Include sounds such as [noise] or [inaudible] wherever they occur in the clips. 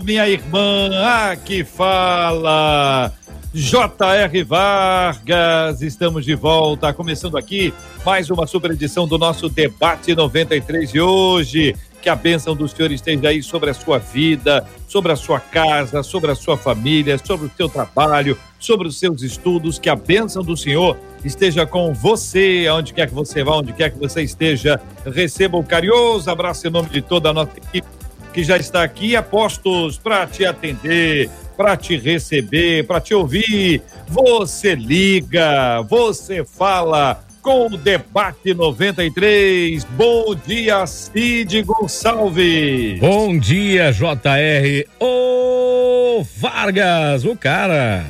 minha irmã. Aqui fala. J.R. Vargas, estamos de volta, começando aqui mais uma super edição do nosso Debate 93 de hoje. Que a bênção do Senhor esteja aí sobre a sua vida, sobre a sua casa, sobre a sua família, sobre o seu trabalho, sobre os seus estudos. Que a bênção do Senhor esteja com você, aonde quer que você vá, onde quer que você esteja. Receba o carinhoso abraço em nome de toda a nossa equipe que já está aqui, apostos para te atender, para te receber, para te ouvir. Você liga, você fala com o Debate 93. Bom dia, Cid Gonçalves. Bom dia, JR. Ô, Vargas, o cara.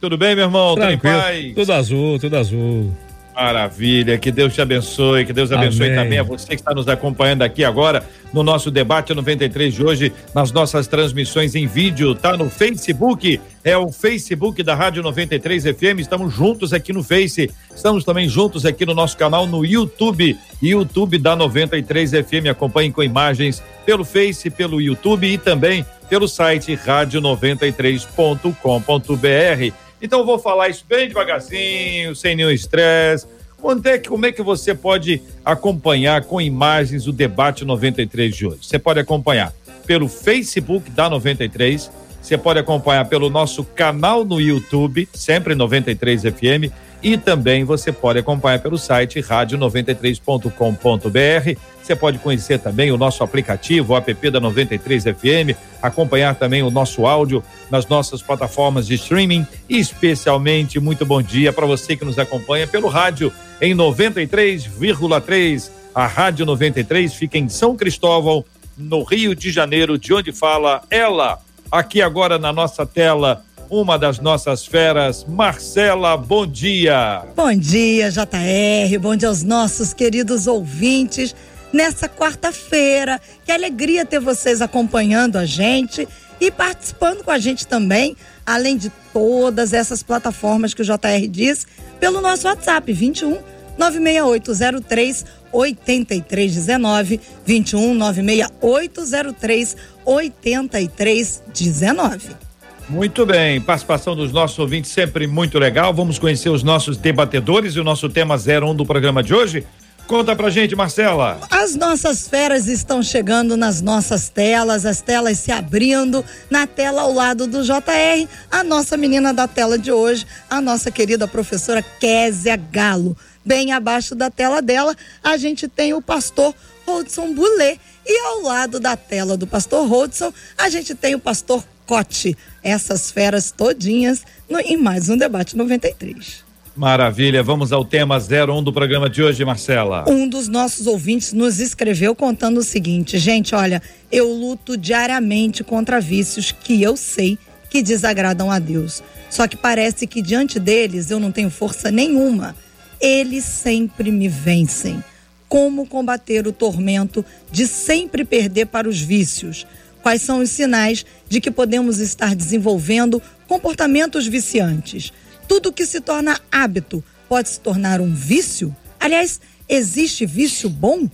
Tudo bem, meu irmão? Tranquilo. Tudo em paz? Tudo azul, tudo azul. Maravilha, que Deus te abençoe, que Deus abençoe Amém. também a você que está nos acompanhando aqui agora no nosso debate 93 de hoje, nas nossas transmissões em vídeo, tá no Facebook, é o Facebook da Rádio 93 FM, estamos juntos aqui no Face, estamos também juntos aqui no nosso canal no YouTube, YouTube da 93 FM, acompanhem com imagens pelo Face, pelo YouTube e também pelo site rádio93.com.br. Então eu vou falar isso bem devagarzinho, sem nenhum estresse. Onde é que, como é que você pode acompanhar com imagens o debate 93 de hoje? Você pode acompanhar pelo Facebook da 93, você pode acompanhar pelo nosso canal no YouTube, sempre 93 FM, e também você pode acompanhar pelo site rádio93.com.br. Você pode conhecer também o nosso aplicativo, o app da 93 FM, acompanhar também o nosso áudio nas nossas plataformas de streaming e especialmente muito bom dia para você que nos acompanha pelo rádio em 93,3. A Rádio 93 fica em São Cristóvão, no Rio de Janeiro, de onde fala ela. Aqui agora na nossa tela, uma das nossas feras, Marcela, bom dia. Bom dia, JR. Bom dia aos nossos queridos ouvintes. Nessa quarta-feira, que alegria ter vocês acompanhando a gente e participando com a gente também, além de todas essas plataformas que o JR diz, pelo nosso WhatsApp 21 96803 8319 21 96803 8319. Muito bem, participação dos nossos ouvintes sempre muito legal. Vamos conhecer os nossos debatedores e o nosso tema 01 do programa de hoje. Conta pra gente, Marcela. As nossas feras estão chegando nas nossas telas, as telas se abrindo. Na tela ao lado do JR, a nossa menina da tela de hoje, a nossa querida professora Késia Galo. Bem abaixo da tela dela, a gente tem o pastor Rodson Boulet. E ao lado da tela do pastor Rodson, a gente tem o pastor Cote. Essas feras todinhas no, em mais um debate 93. Maravilha, vamos ao tema 01 do programa de hoje, Marcela. Um dos nossos ouvintes nos escreveu contando o seguinte: gente, olha, eu luto diariamente contra vícios que eu sei que desagradam a Deus. Só que parece que diante deles eu não tenho força nenhuma. Eles sempre me vencem. Como combater o tormento de sempre perder para os vícios? Quais são os sinais de que podemos estar desenvolvendo comportamentos viciantes? Tudo que se torna hábito pode se tornar um vício? Aliás, existe vício bom?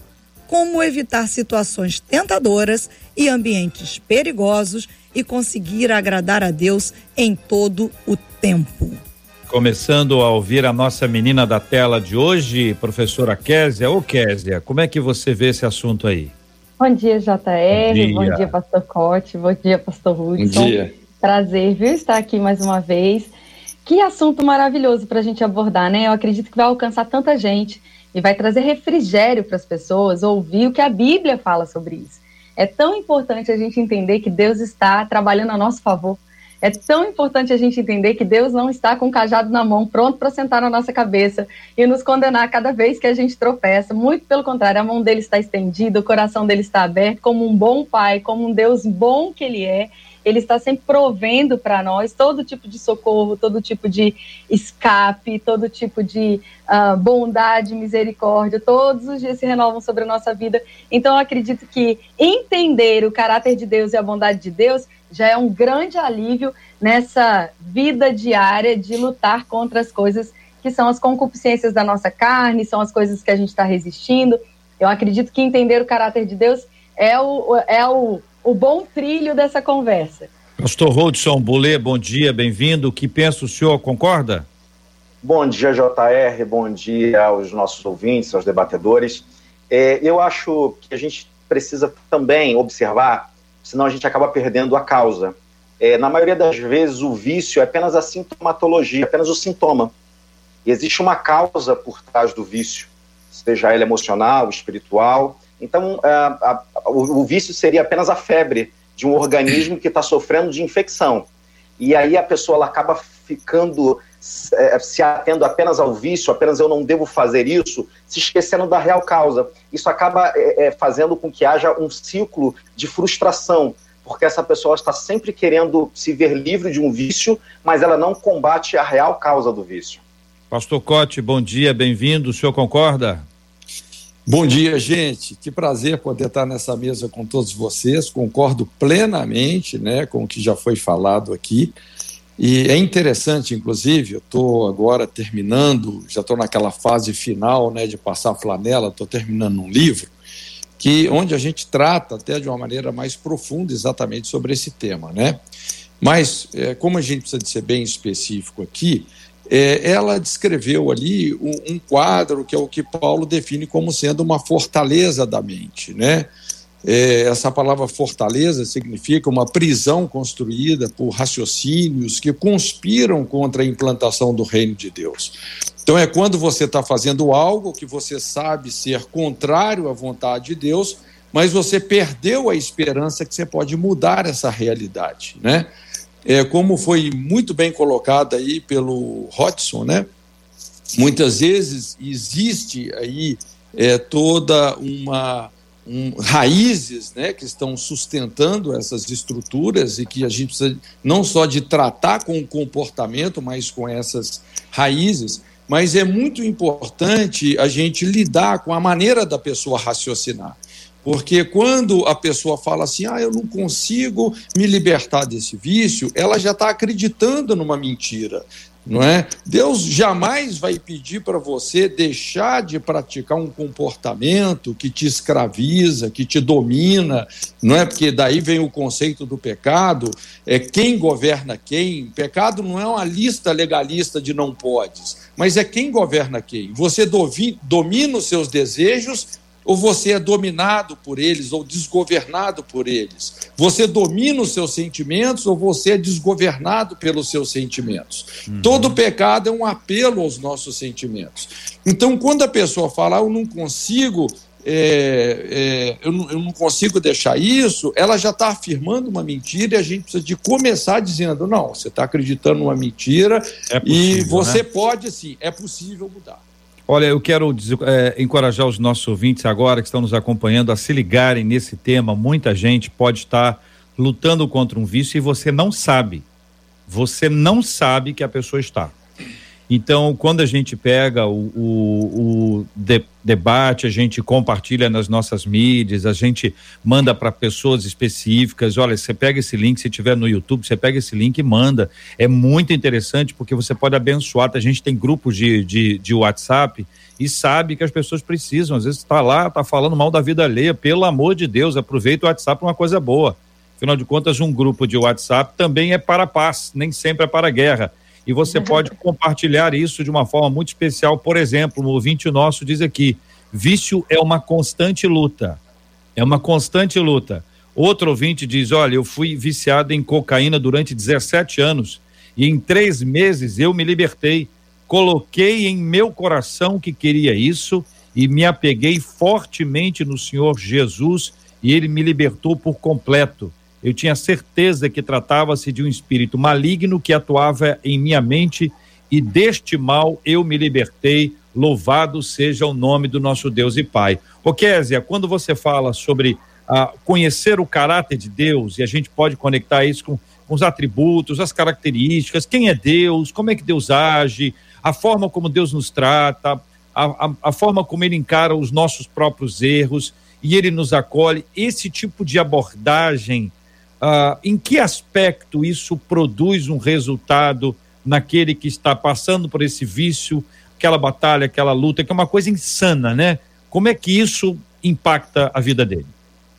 Como evitar situações tentadoras e ambientes perigosos e conseguir agradar a Deus em todo o tempo? Começando a ouvir a nossa menina da tela de hoje, professora Késia. Ô Késia, como é que você vê esse assunto aí? Bom dia, JR. Bom dia. Bom dia, pastor Cote. Bom dia, pastor Hudson. Bom dia. Prazer, viu, estar aqui mais uma vez. Que assunto maravilhoso para a gente abordar, né? Eu acredito que vai alcançar tanta gente e vai trazer refrigério para as pessoas ouvir o que a Bíblia fala sobre isso. É tão importante a gente entender que Deus está trabalhando a nosso favor. É tão importante a gente entender que Deus não está com o cajado na mão, pronto para sentar na nossa cabeça e nos condenar cada vez que a gente tropeça. Muito pelo contrário, a mão dele está estendida, o coração dele está aberto, como um bom pai, como um Deus bom que ele é. Ele está sempre provendo para nós todo tipo de socorro, todo tipo de escape, todo tipo de uh, bondade, misericórdia. Todos os dias se renovam sobre a nossa vida. Então, eu acredito que entender o caráter de Deus e a bondade de Deus já é um grande alívio nessa vida diária de lutar contra as coisas que são as concupiscências da nossa carne, são as coisas que a gente está resistindo. Eu acredito que entender o caráter de Deus é o, é o, o bom trilho dessa conversa. Pastor Rodson Bolê, bom dia, bem-vindo. O que pensa o senhor, concorda? Bom dia, JR, bom dia aos nossos ouvintes, aos debatedores. É, eu acho que a gente precisa também observar, senão a gente acaba perdendo a causa. É, na maioria das vezes, o vício é apenas a sintomatologia, apenas o sintoma. E existe uma causa por trás do vício, seja ele emocional, espiritual. Então, a, a, o, o vício seria apenas a febre de um organismo que está sofrendo de infecção. E aí a pessoa ela acaba ficando é, se atendo apenas ao vício, apenas eu não devo fazer isso, se esquecendo da real causa. Isso acaba é, é, fazendo com que haja um ciclo de frustração, porque essa pessoa está sempre querendo se ver livre de um vício, mas ela não combate a real causa do vício. Pastor Cote, bom dia, bem-vindo. O senhor concorda? Bom dia, gente. Que prazer poder estar nessa mesa com todos vocês. Concordo plenamente, né, com o que já foi falado aqui. E é interessante, inclusive, eu estou agora terminando, já estou naquela fase final, né, de passar a flanela. Estou terminando um livro que onde a gente trata até de uma maneira mais profunda exatamente sobre esse tema, né? Mas é, como a gente precisa de ser bem específico aqui, é, ela descreveu ali um, um, quadro que é o que Paulo define como sendo uma fortaleza da mente, né? É, essa palavra fortaleza significa uma prisão construída por raciocínios que conspiram contra a implantação do reino de Deus. Então, é quando você está fazendo algo que você sabe ser contrário à vontade de Deus, mas você perdeu a esperança que você pode mudar essa realidade, né? é, como foi muito bem colocado aí pelo Hodgson, né? Muitas vezes existe aí é, toda uma um, raízes né, que estão sustentando essas estruturas e que a gente precisa não só de tratar com o comportamento, mas com essas raízes. Mas é muito importante a gente lidar com a maneira da pessoa raciocinar. Porque quando a pessoa fala assim, ah, eu não consigo me libertar desse vício, ela já está acreditando numa mentira, não é? Deus jamais vai pedir para você deixar de praticar um comportamento que te escraviza, que te domina, não é? Porque daí vem o conceito do pecado, é quem governa quem. Pecado não é uma lista legalista de não podes, mas é quem governa quem. Você domina os seus desejos ou você é dominado por eles ou desgovernado por eles? Você domina os seus sentimentos ou você é desgovernado pelos seus sentimentos? Uhum. Todo pecado é um apelo aos nossos sentimentos. Então, quando a pessoa fala, ah, eu não consigo. É, é, eu, não, eu, não, consigo deixar isso, ela já está afirmando uma mentira e a gente precisa de começar dizendo: não, você está acreditando numa mentira é possível, e você né? pode sim, é possível mudar. Olha, eu quero é, encorajar os nossos ouvintes agora que estão nos acompanhando a se ligarem nesse tema. Muita gente pode estar lutando contra um vício e você não sabe. Você não sabe que a pessoa está. Então, quando a gente pega o, o, o de, debate, a gente compartilha nas nossas mídias, a gente manda para pessoas específicas. Olha, você pega esse link, se tiver no YouTube, você pega esse link e manda. É muito interessante porque você pode abençoar. A gente tem grupos de, de, de WhatsApp e sabe que as pessoas precisam. Às vezes está lá, está falando mal da vida alheia. Pelo amor de Deus, aproveita o WhatsApp para uma coisa boa. Afinal de contas, um grupo de WhatsApp também é para a paz, nem sempre é para a guerra e você [laughs] pode compartilhar isso de uma forma muito especial. Por exemplo, um ouvinte nosso diz aqui: vício é uma constante luta. É uma constante luta. Outro ouvinte diz: Olha, eu fui viciado em cocaína durante 17 anos e em três meses eu me libertei. Coloquei em meu coração que queria isso e me apeguei fortemente no Senhor Jesus e ele me libertou por completo. Eu tinha certeza que tratava-se de um espírito maligno que atuava em minha mente e deste mal eu me libertei. Louvado seja o nome do nosso Deus e Pai. Ô Késia, quando você fala sobre a conhecer o caráter de Deus, e a gente pode conectar isso com, com os atributos, as características, quem é Deus, como é que Deus age, a forma como Deus nos trata, a, a, a forma como Ele encara os nossos próprios erros e Ele nos acolhe. Esse tipo de abordagem, uh, em que aspecto isso produz um resultado naquele que está passando por esse vício, aquela batalha, aquela luta, que é uma coisa insana, né? Como é que isso impacta a vida dele?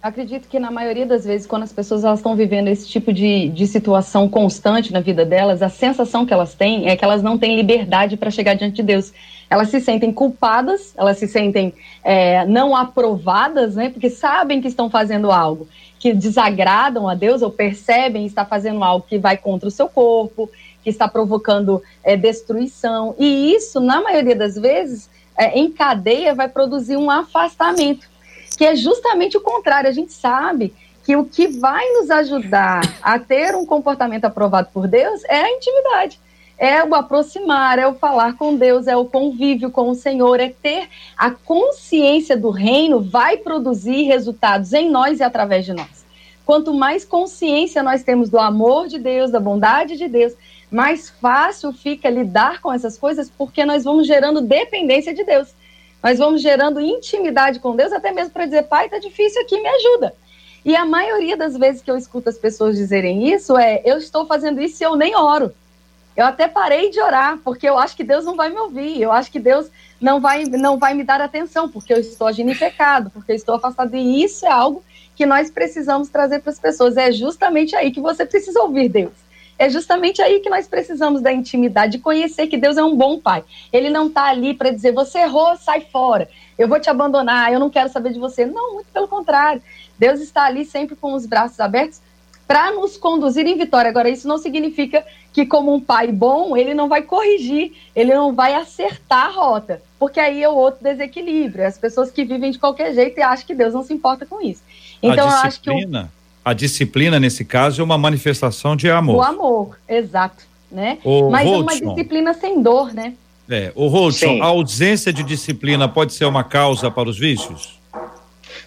Acredito que na maioria das vezes, quando as pessoas elas estão vivendo esse tipo de, de situação constante na vida delas, a sensação que elas têm é que elas não têm liberdade para chegar diante de Deus. Elas se sentem culpadas, elas se sentem é, não aprovadas, né? Porque sabem que estão fazendo algo que desagradam a Deus ou percebem estar fazendo algo que vai contra o seu corpo, que está provocando é, destruição. E isso, na maioria das vezes, é, em cadeia, vai produzir um afastamento que é justamente o contrário. A gente sabe que o que vai nos ajudar a ter um comportamento aprovado por Deus é a intimidade. É o aproximar, é o falar com Deus, é o convívio com o Senhor, é ter a consciência do reino, vai produzir resultados em nós e através de nós. Quanto mais consciência nós temos do amor de Deus, da bondade de Deus, mais fácil fica lidar com essas coisas, porque nós vamos gerando dependência de Deus. Nós vamos gerando intimidade com Deus, até mesmo para dizer, pai, tá difícil aqui, me ajuda. E a maioria das vezes que eu escuto as pessoas dizerem isso é, eu estou fazendo isso e eu nem oro. Eu até parei de orar, porque eu acho que Deus não vai me ouvir, eu acho que Deus não vai, não vai me dar atenção, porque eu estou agindo em pecado, porque eu estou afastado. E isso é algo que nós precisamos trazer para as pessoas. É justamente aí que você precisa ouvir Deus. É justamente aí que nós precisamos da intimidade, de conhecer que Deus é um bom pai. Ele não está ali para dizer, você errou, sai fora, eu vou te abandonar, eu não quero saber de você. Não, muito pelo contrário. Deus está ali sempre com os braços abertos para nos conduzir em vitória. Agora, isso não significa que, como um pai bom, ele não vai corrigir, ele não vai acertar a rota, porque aí é o outro desequilíbrio. As pessoas que vivem de qualquer jeito e acham que Deus não se importa com isso. Então, eu acho que. O a disciplina, nesse caso, é uma manifestação de amor. O amor, exato. Né? O Mas é uma disciplina sem dor, né? É, o Rodson, a ausência de disciplina pode ser uma causa para os vícios?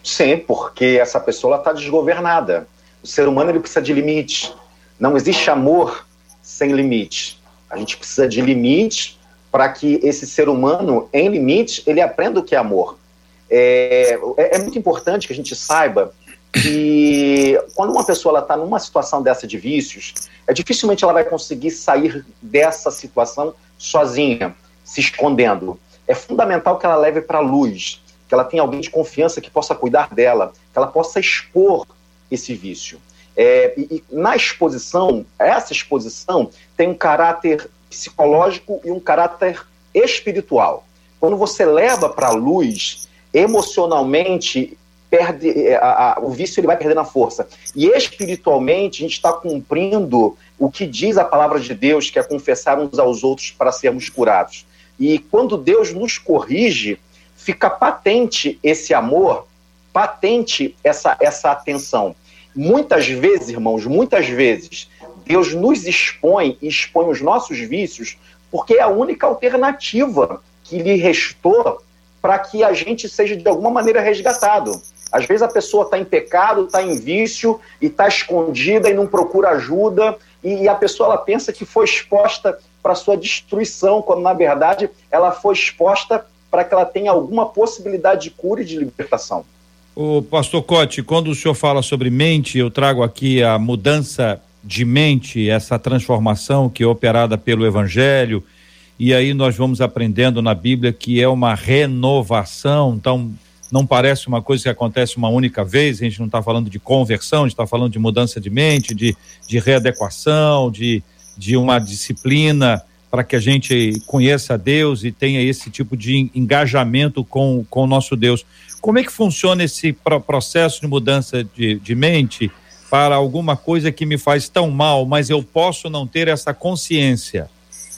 Sim, porque essa pessoa está desgovernada. O ser humano ele precisa de limites. Não existe amor sem limite. A gente precisa de limites para que esse ser humano, em limites, ele aprenda o que é amor. É, é, é muito importante que a gente saiba que quando uma pessoa está numa situação dessa de vícios, é dificilmente ela vai conseguir sair dessa situação sozinha, se escondendo. É fundamental que ela leve para a luz, que ela tenha alguém de confiança que possa cuidar dela, que ela possa expor esse vício. É, e, e na exposição, essa exposição tem um caráter psicológico e um caráter espiritual. Quando você leva para a luz, emocionalmente perde é, a, a, o vício ele vai perdendo a força. E espiritualmente a gente está cumprindo o que diz a palavra de Deus, que é confessar uns aos outros para sermos curados. E quando Deus nos corrige, fica patente esse amor, patente essa, essa atenção. Muitas vezes, irmãos, muitas vezes, Deus nos expõe e expõe os nossos vícios, porque é a única alternativa que lhe restou para que a gente seja de alguma maneira resgatado. Às vezes a pessoa está em pecado, está em vício e está escondida e não procura ajuda, e a pessoa ela pensa que foi exposta para sua destruição, quando na verdade ela foi exposta para que ela tenha alguma possibilidade de cura e de libertação. O pastor Cote, quando o senhor fala sobre mente, eu trago aqui a mudança de mente, essa transformação que é operada pelo evangelho, e aí nós vamos aprendendo na Bíblia que é uma renovação, então não parece uma coisa que acontece uma única vez, a gente não está falando de conversão, a gente está falando de mudança de mente, de, de readequação, de, de uma disciplina para que a gente conheça Deus e tenha esse tipo de engajamento com, com o nosso Deus. Como é que funciona esse processo de mudança de, de mente para alguma coisa que me faz tão mal, mas eu posso não ter essa consciência?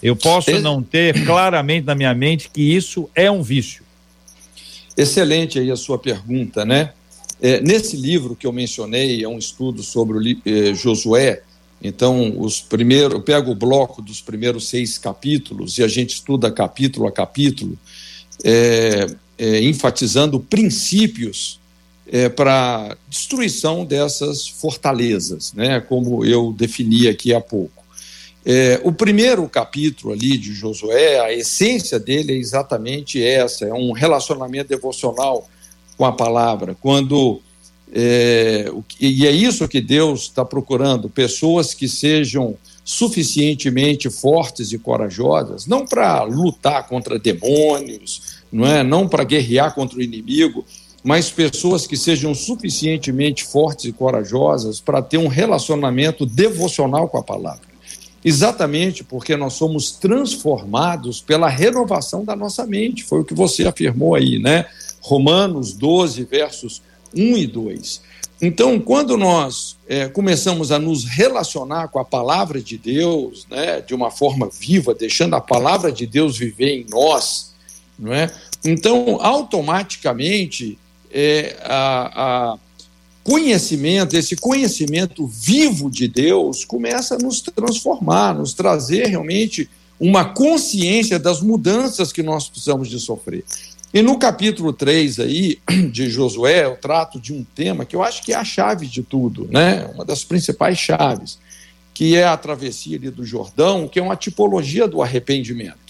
Eu posso não ter claramente na minha mente que isso é um vício. Excelente aí a sua pergunta, né? É, nesse livro que eu mencionei, é um estudo sobre o, eh, Josué. Então, os primeiros, eu pego o bloco dos primeiros seis capítulos e a gente estuda capítulo a capítulo, é, é, enfatizando princípios é, para destruição dessas fortalezas, né, como eu defini aqui há pouco. É, o primeiro capítulo ali de Josué, a essência dele é exatamente essa: é um relacionamento devocional com a palavra. Quando é, e é isso que Deus está procurando: pessoas que sejam suficientemente fortes e corajosas, não para lutar contra demônios, não é, não para guerrear contra o inimigo, mas pessoas que sejam suficientemente fortes e corajosas para ter um relacionamento devocional com a palavra exatamente porque nós somos transformados pela renovação da nossa mente. Foi o que você afirmou aí, né? Romanos 12, versos 1 e 2. Então, quando nós é, começamos a nos relacionar com a palavra de Deus, né, de uma forma viva, deixando a palavra de Deus viver em nós, não é? Então, automaticamente, é, a, a conhecimento, esse conhecimento vivo de Deus, começa a nos transformar, nos trazer realmente uma consciência das mudanças que nós precisamos de sofrer. E no capítulo 3 aí [clears throat] de Josué, eu trato de um tema que eu acho que é a chave de tudo, né? Uma das principais chaves, que é a travessia do Jordão, que é uma tipologia do arrependimento.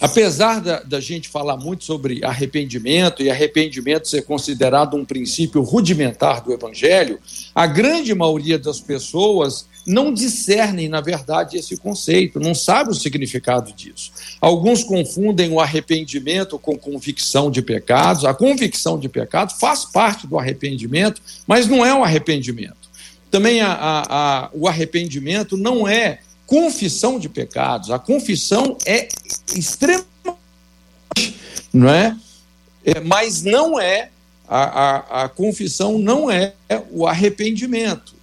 Apesar da, da, gente falar muito sobre arrependimento e arrependimento ser considerado um princípio rudimentar do Evangelho, a grande maioria das pessoas não discernem, na verdade, esse conceito, não sabe o significado disso. Alguns confundem o arrependimento com convicção de pecados. A convicção de pecado faz parte do arrependimento, mas não é um arrependimento. Também a, a, a, o arrependimento não é confissão de pecados. A confissão é extremamente, não é? é mas não é a, a, a, confissão não é o arrependimento.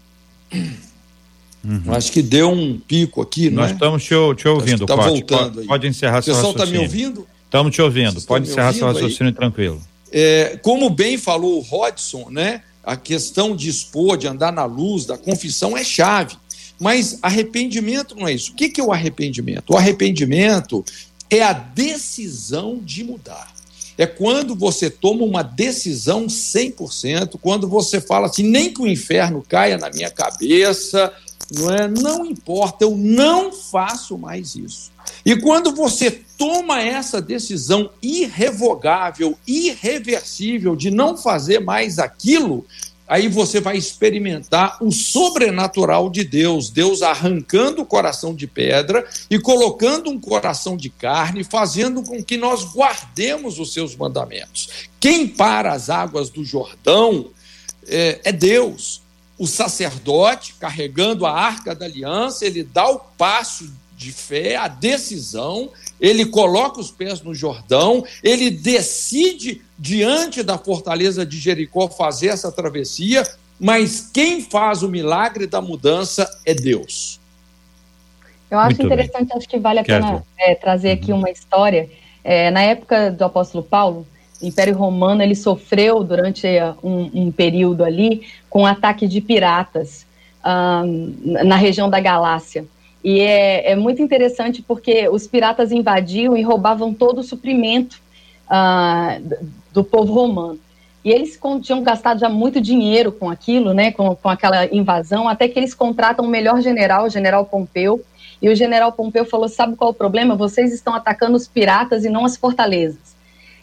Uhum. Acho que deu um pico aqui, Nós é? estamos te, te ouvindo, Está voltando pode, pode, encerrar seu raciocínio. O pessoal está me ouvindo? Estamos te ouvindo. pode encerrar seu raciocínio aí? tranquilo. É, como bem falou o Rodson, né? A questão de expor, de andar na luz, da confissão é chave. Mas arrependimento não é isso. O que é o arrependimento? O arrependimento é a decisão de mudar. É quando você toma uma decisão 100%, quando você fala assim, nem que o inferno caia na minha cabeça, não é? Não importa, eu não faço mais isso. E quando você toma essa decisão irrevogável, irreversível de não fazer mais aquilo, aí você vai experimentar o sobrenatural de Deus, Deus arrancando o coração de pedra e colocando um coração de carne, fazendo com que nós guardemos os seus mandamentos. Quem para as águas do Jordão é, é Deus. O sacerdote, carregando a arca da aliança, ele dá o passo de fé, a decisão, ele coloca os pés no Jordão, ele decide diante da fortaleza de Jericó fazer essa travessia, mas quem faz o milagre da mudança é Deus. Eu acho Muito interessante, bem. acho que vale a pena é, trazer aqui uhum. uma história. É, na época do apóstolo Paulo, o Império Romano ele sofreu durante é, um, um período ali com um ataque de piratas um, na região da Galácia. E é, é, muito interessante porque os piratas invadiam e roubavam todo o suprimento uh, do povo romano. E eles tinham gastado já muito dinheiro com aquilo, né, com, com aquela invasão, até que eles contratam o melhor general, o general Pompeu. E o general Pompeu falou: sabe qual é o problema? Vocês estão atacando os piratas e não as fortalezas.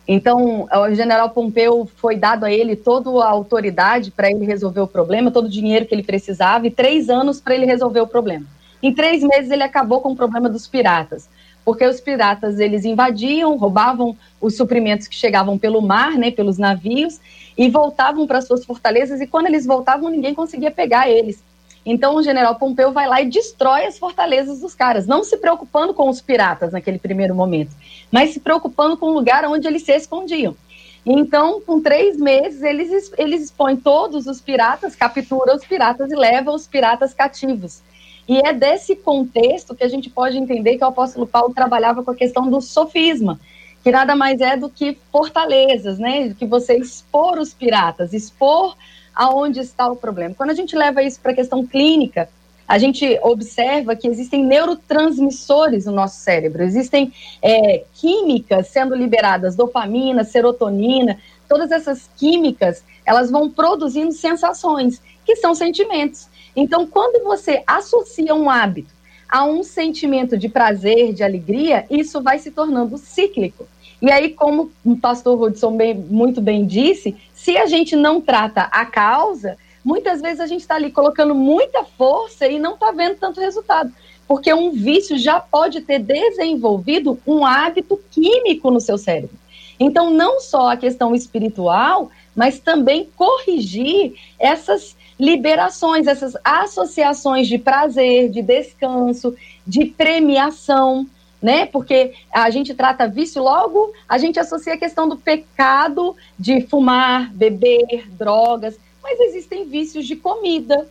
Então, o general Pompeu foi dado a ele toda a autoridade para ele resolver o problema, todo o dinheiro que ele precisava e três anos para ele resolver o problema. Em três meses ele acabou com o problema dos piratas, porque os piratas eles invadiam, roubavam os suprimentos que chegavam pelo mar, né, pelos navios, e voltavam para suas fortalezas. E quando eles voltavam, ninguém conseguia pegar eles. Então o general Pompeu vai lá e destrói as fortalezas dos caras, não se preocupando com os piratas naquele primeiro momento, mas se preocupando com o lugar onde eles se escondiam. Então, com três meses, eles, eles expõem todos os piratas, capturam os piratas e levam os piratas cativos. E é desse contexto que a gente pode entender que o apóstolo Paulo trabalhava com a questão do sofisma, que nada mais é do que fortalezas, né? Que você expor os piratas, expor aonde está o problema. Quando a gente leva isso para a questão clínica, a gente observa que existem neurotransmissores no nosso cérebro, existem é, químicas sendo liberadas, dopamina, serotonina, todas essas químicas elas vão produzindo sensações, que são sentimentos. Então, quando você associa um hábito a um sentimento de prazer, de alegria, isso vai se tornando cíclico. E aí, como o pastor Rodson bem, muito bem disse, se a gente não trata a causa, muitas vezes a gente está ali colocando muita força e não está vendo tanto resultado. Porque um vício já pode ter desenvolvido um hábito químico no seu cérebro. Então, não só a questão espiritual, mas também corrigir essas liberações, essas associações de prazer, de descanso, de premiação, né? Porque a gente trata vício logo, a gente associa a questão do pecado de fumar, beber, drogas, mas existem vícios de comida,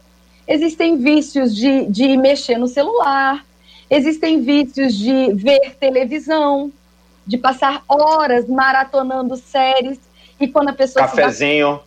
existem vícios de, de mexer no celular, existem vícios de ver televisão, de passar horas maratonando séries. E quando a pessoa cafezinho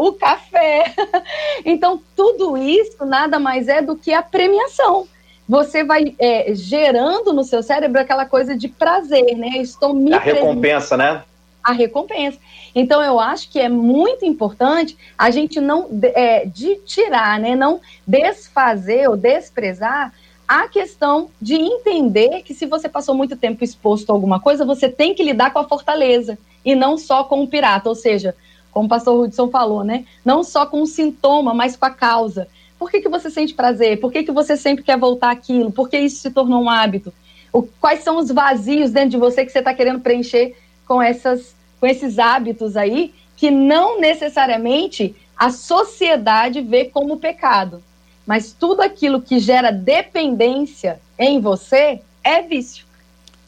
o café. [laughs] Então tudo isso nada mais é do que a premiação. Você vai é, gerando no seu cérebro aquela coisa de prazer né? Estou me a recompensa né? A recompensa. Então eu acho que é muito importante a gente não é, de tirar né? Não desfazer ou desprezar a questão de entender que se você passou muito tempo exposto a alguma coisa, você tem que lidar com a fortaleza e não só com o pirata, ou seja, como o pastor Hudson falou, né? Não só com o sintoma, mas com a causa. Por que, que você sente prazer? Por que, que você sempre quer voltar aquilo? Por que isso se tornou um hábito? O, quais são os vazios dentro de você que você está querendo preencher com, essas, com esses hábitos aí que não necessariamente a sociedade vê como pecado? mas tudo aquilo que gera dependência em você é vício.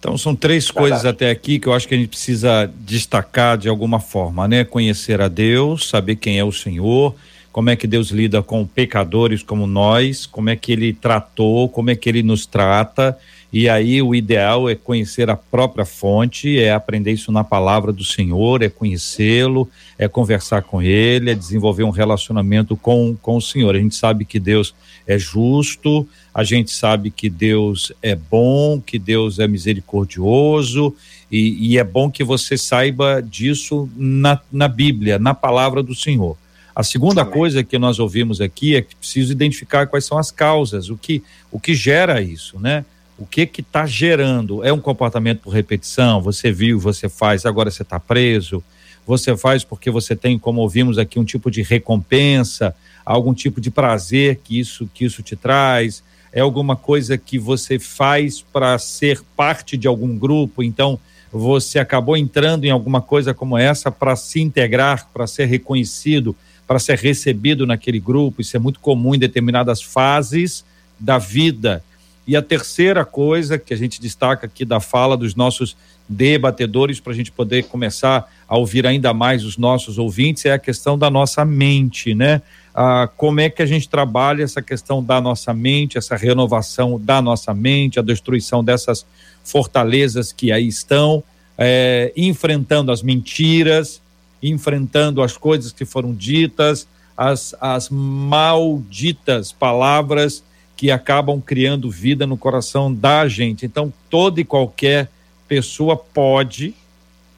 Então são três coisas até aqui que eu acho que a gente precisa destacar de alguma forma, né? Conhecer a Deus, saber quem é o Senhor, como é que Deus lida com pecadores como nós, como é que ele tratou, como é que ele nos trata. E aí o ideal é conhecer a própria fonte, é aprender isso na palavra do Senhor, é conhecê-lo, é conversar com ele, é desenvolver um relacionamento com, com o Senhor. A gente sabe que Deus é justo, a gente sabe que Deus é bom, que Deus é misericordioso, e, e é bom que você saiba disso na, na Bíblia, na palavra do Senhor. A segunda coisa que nós ouvimos aqui é que preciso identificar quais são as causas, o que, o que gera isso, né? O que que está gerando? É um comportamento por repetição? Você viu, você faz, agora você está preso. Você faz porque você tem, como ouvimos aqui, um tipo de recompensa, algum tipo de prazer que isso que isso te traz. É alguma coisa que você faz para ser parte de algum grupo. Então você acabou entrando em alguma coisa como essa para se integrar, para ser reconhecido para ser recebido naquele grupo. Isso é muito comum em determinadas fases da vida. E a terceira coisa que a gente destaca aqui da fala dos nossos debatedores, para a gente poder começar a ouvir ainda mais os nossos ouvintes, é a questão da nossa mente, né? Ah, como é que a gente trabalha essa questão da nossa mente, essa renovação da nossa mente, a destruição dessas fortalezas que aí estão, é, enfrentando as mentiras, enfrentando as coisas que foram ditas, as, as malditas palavras que acabam criando vida no coração da gente. Então, toda e qualquer pessoa pode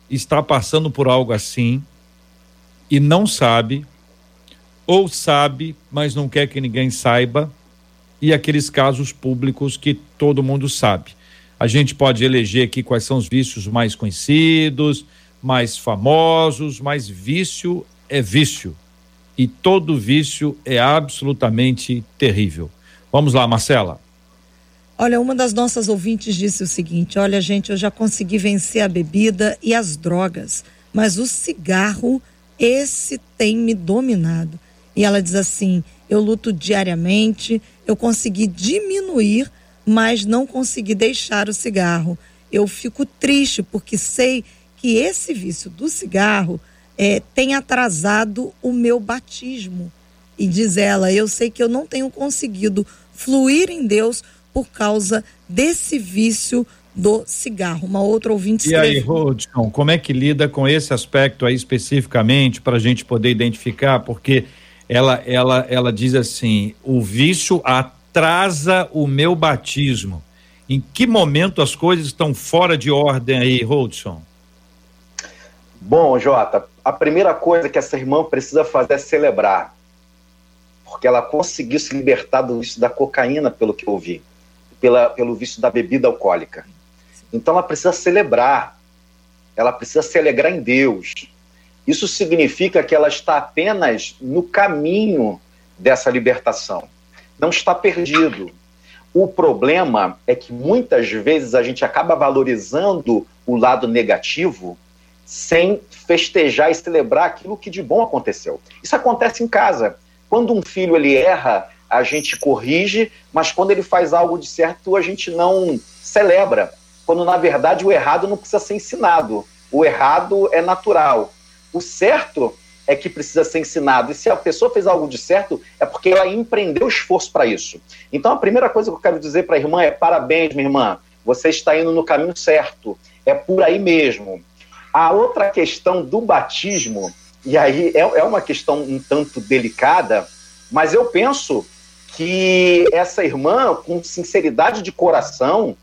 estar passando por algo assim e não sabe, ou sabe, mas não quer que ninguém saiba, e aqueles casos públicos que todo mundo sabe. A gente pode eleger aqui quais são os vícios mais conhecidos, mais famosos, mas vício é vício. E todo vício é absolutamente terrível. Vamos lá, Marcela. Olha, uma das nossas ouvintes disse o seguinte: Olha, gente, eu já consegui vencer a bebida e as drogas, mas o cigarro, esse tem me dominado. E ela diz assim: Eu luto diariamente, eu consegui diminuir, mas não consegui deixar o cigarro. Eu fico triste porque sei que esse vício do cigarro é, tem atrasado o meu batismo. E diz ela, eu sei que eu não tenho conseguido fluir em Deus por causa desse vício do cigarro. Uma outra ouvinte E aí, Rodson, como é que lida com esse aspecto aí especificamente para a gente poder identificar? Porque ela, ela, ela diz assim: o vício atrasa o meu batismo. Em que momento as coisas estão fora de ordem aí, Rodson? Bom, Jota, a primeira coisa que essa irmã precisa fazer é celebrar. Porque ela conseguiu se libertar do vício da cocaína, pelo que eu vi, pela, pelo vício da bebida alcoólica. Então ela precisa celebrar, ela precisa se alegrar em Deus. Isso significa que ela está apenas no caminho dessa libertação. Não está perdido. O problema é que muitas vezes a gente acaba valorizando o lado negativo sem festejar e celebrar aquilo que de bom aconteceu. Isso acontece em casa. Quando um filho ele erra, a gente corrige, mas quando ele faz algo de certo, a gente não celebra. Quando na verdade o errado não precisa ser ensinado. O errado é natural. O certo é que precisa ser ensinado. E se a pessoa fez algo de certo, é porque ela empreendeu esforço para isso. Então a primeira coisa que eu quero dizer para a irmã é: parabéns, minha irmã, você está indo no caminho certo. É por aí mesmo. A outra questão do batismo, e aí é, é uma questão um tanto delicada, mas eu penso que essa irmã, com sinceridade de coração,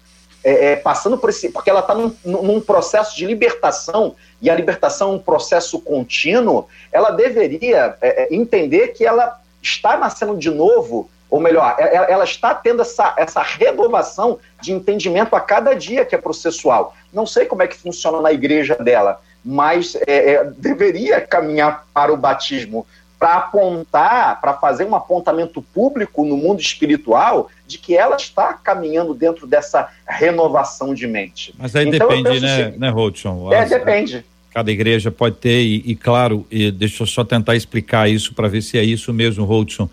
é, é, passando por esse. Porque ela está num, num, processo de libertação, e a libertação é um processo contínuo, ela deveria é, é entender que ela está nascendo de novo ou melhor, é, é, ela está tendo essa, essa renovação de entendimento a cada dia que é processual. Não sei como é que funciona na igreja dela, mas é, é, deveria caminhar para o batismo para apontar, para fazer um apontamento público no mundo espiritual de que ela está caminhando dentro dessa renovação de mente. Mas aí então, depende, né, assim, né, Rodson? É, depende. Cada igreja pode ter, e, e claro, e deixa eu só tentar explicar isso para ver se é isso mesmo, Rodson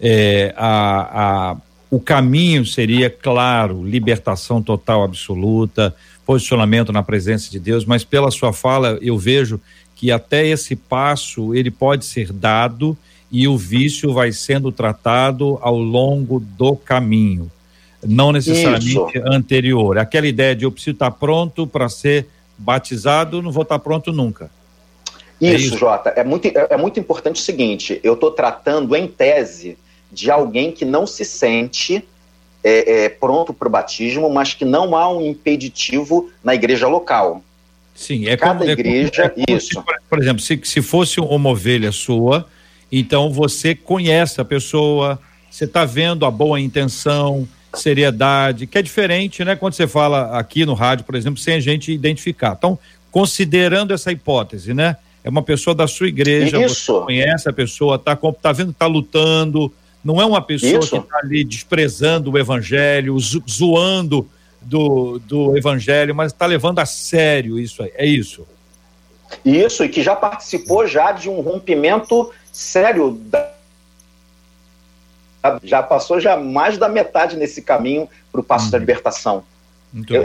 é, a, a, o caminho seria, claro, libertação total absoluta, posicionamento na presença de Deus, mas pela sua fala eu vejo que até esse passo ele pode ser dado e o vício vai sendo tratado ao longo do caminho, não necessariamente Isso. anterior. Aquela ideia de eu preciso estar pronto para ser batizado, não vou estar pronto nunca. Isso, é isso, Jota. É muito, é, é muito importante o seguinte: eu estou tratando em tese de alguém que não se sente é, é, pronto para o batismo, mas que não há um impeditivo na igreja local. Sim, é Cada como, igreja, é como, é isso. Se, por exemplo, se, se fosse uma ovelha sua, então você conhece a pessoa, você está vendo a boa intenção, seriedade, que é diferente, né? Quando você fala aqui no rádio, por exemplo, sem a gente identificar. Então, considerando essa hipótese, né? É uma pessoa da sua igreja, Isso. você conhece a pessoa, está tá vendo, está lutando, não é uma pessoa Isso. que está ali desprezando o evangelho, zoando do, do evangelho, mas está levando a sério isso aí. É isso. Isso, e que já participou já de um rompimento sério da, já passou já mais da metade nesse caminho para o passo uhum. da libertação. Eu,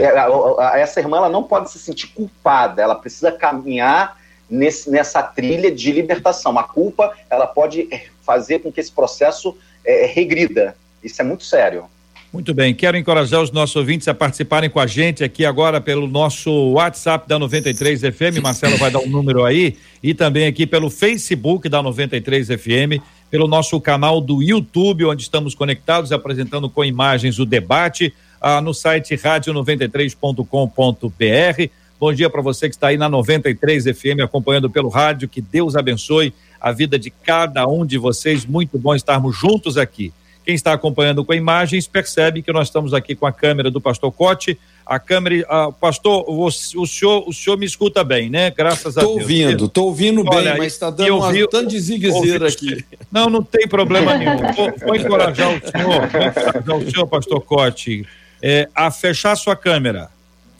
é, essa irmã ela não pode se sentir culpada, ela precisa caminhar nesse, nessa trilha de libertação. A culpa ela pode fazer com que esse processo é, regrida. Isso é muito sério. Muito bem, quero encorajar os nossos ouvintes a participarem com a gente aqui agora pelo nosso WhatsApp da 93 FM. Marcelo vai dar um número aí e também aqui pelo Facebook da 93 FM, pelo nosso canal do YouTube, onde estamos conectados apresentando com imagens o debate ah, no site rádio93.com.br. Bom dia para você que está aí na 93 FM acompanhando pelo rádio. Que Deus abençoe a vida de cada um de vocês. Muito bom estarmos juntos aqui. Quem está acompanhando com imagens percebe que nós estamos aqui com a câmera do pastor Cote. A câmera, a, pastor, o, o, senhor, o senhor me escuta bem, né? Graças a tô Deus. Estou ouvindo, estou ouvindo Olha, bem, mas está dando uma vi, tanto de zigue aqui. Não, não tem problema [laughs] nenhum. Vou, vou encorajar o senhor, vou encorajar o senhor, pastor Cote, é, a fechar sua câmera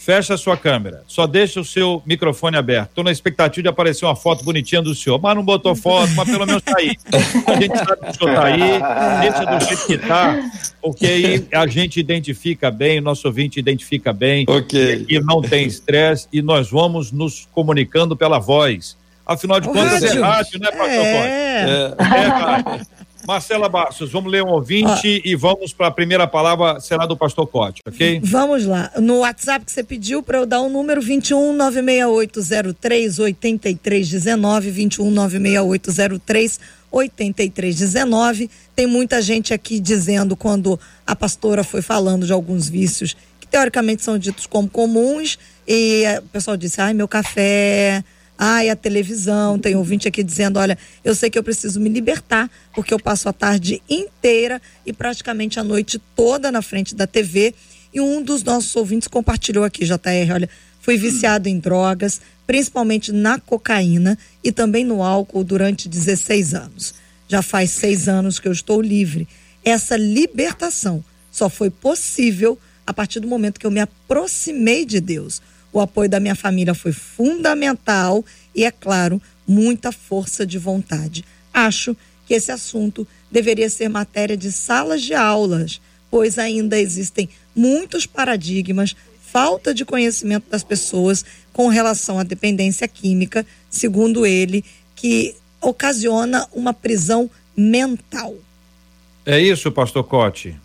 fecha a sua câmera, só deixa o seu microfone aberto. Estou na expectativa de aparecer uma foto bonitinha do senhor, mas não botou foto, mas pelo menos tá aí. A gente sabe que o senhor tá aí, deixa do jeito que tá, porque aí a gente identifica bem, o nosso ouvinte identifica bem, okay. e não tem estresse, e nós vamos nos comunicando pela voz. Afinal de contas, é rádio, né, pastor é. É, é. Marcela Bastos, vamos ler um ouvinte ah. e vamos para a primeira palavra, será do pastor Cote, ok? Vamos lá. No WhatsApp que você pediu para eu dar o um número 21 96803 8319, 21 96803 8319. Tem muita gente aqui dizendo quando a pastora foi falando de alguns vícios que teoricamente são ditos como comuns e o pessoal disse: "Ai, meu café Ai, a televisão. Tem ouvinte aqui dizendo: olha, eu sei que eu preciso me libertar, porque eu passo a tarde inteira e praticamente a noite toda na frente da TV. E um dos nossos ouvintes compartilhou aqui, JR, olha, fui viciado em drogas, principalmente na cocaína e também no álcool durante 16 anos. Já faz seis anos que eu estou livre. Essa libertação só foi possível a partir do momento que eu me aproximei de Deus. O apoio da minha família foi fundamental e, é claro, muita força de vontade. Acho que esse assunto deveria ser matéria de salas de aulas, pois ainda existem muitos paradigmas, falta de conhecimento das pessoas com relação à dependência química, segundo ele, que ocasiona uma prisão mental. É isso, pastor Cote?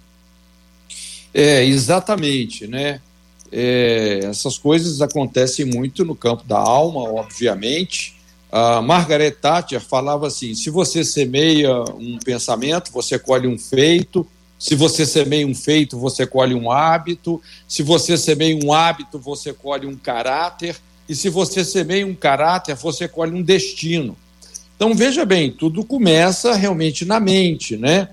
É, exatamente, né? É, essas coisas acontecem muito no campo da alma, obviamente. A Margaret Thatcher falava assim: se você semeia um pensamento, você colhe um feito. Se você semeia um feito, você colhe um hábito. Se você semeia um hábito, você colhe um caráter. E se você semeia um caráter, você colhe um destino. Então, veja bem, tudo começa realmente na mente, né?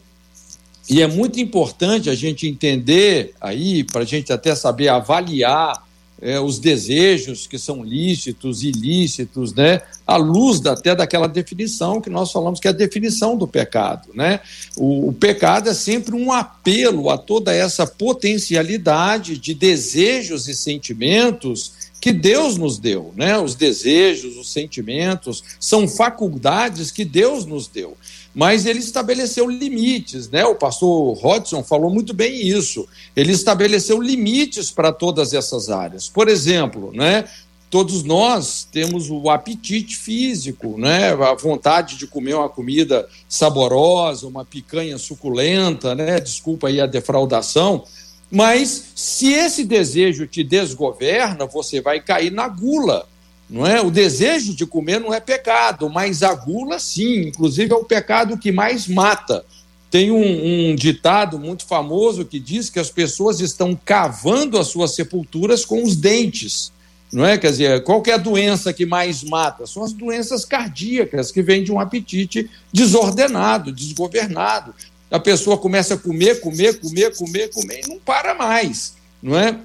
E é muito importante a gente entender aí, para a gente até saber avaliar é, os desejos que são lícitos, ilícitos, né? À luz até daquela definição que nós falamos, que é a definição do pecado, né? O, o pecado é sempre um apelo a toda essa potencialidade de desejos e sentimentos que Deus nos deu, né? Os desejos, os sentimentos são faculdades que Deus nos deu. Mas ele estabeleceu limites, né? O pastor Hodgson falou muito bem isso. Ele estabeleceu limites para todas essas áreas. Por exemplo, né? Todos nós temos o apetite físico, né? A vontade de comer uma comida saborosa, uma picanha suculenta, né? Desculpa aí a defraudação, mas se esse desejo te desgoverna, você vai cair na gula. Não é? O desejo de comer não é pecado, mas a gula sim, inclusive é o pecado que mais mata. Tem um, um, ditado muito famoso que diz que as pessoas estão cavando as suas sepulturas com os dentes. Não é? Quer dizer, qual é a doença que mais mata? São as doenças cardíacas que vêm de um apetite desordenado, desgovernado a pessoa começa a comer, comer, comer, comer, comer e não para mais, não é?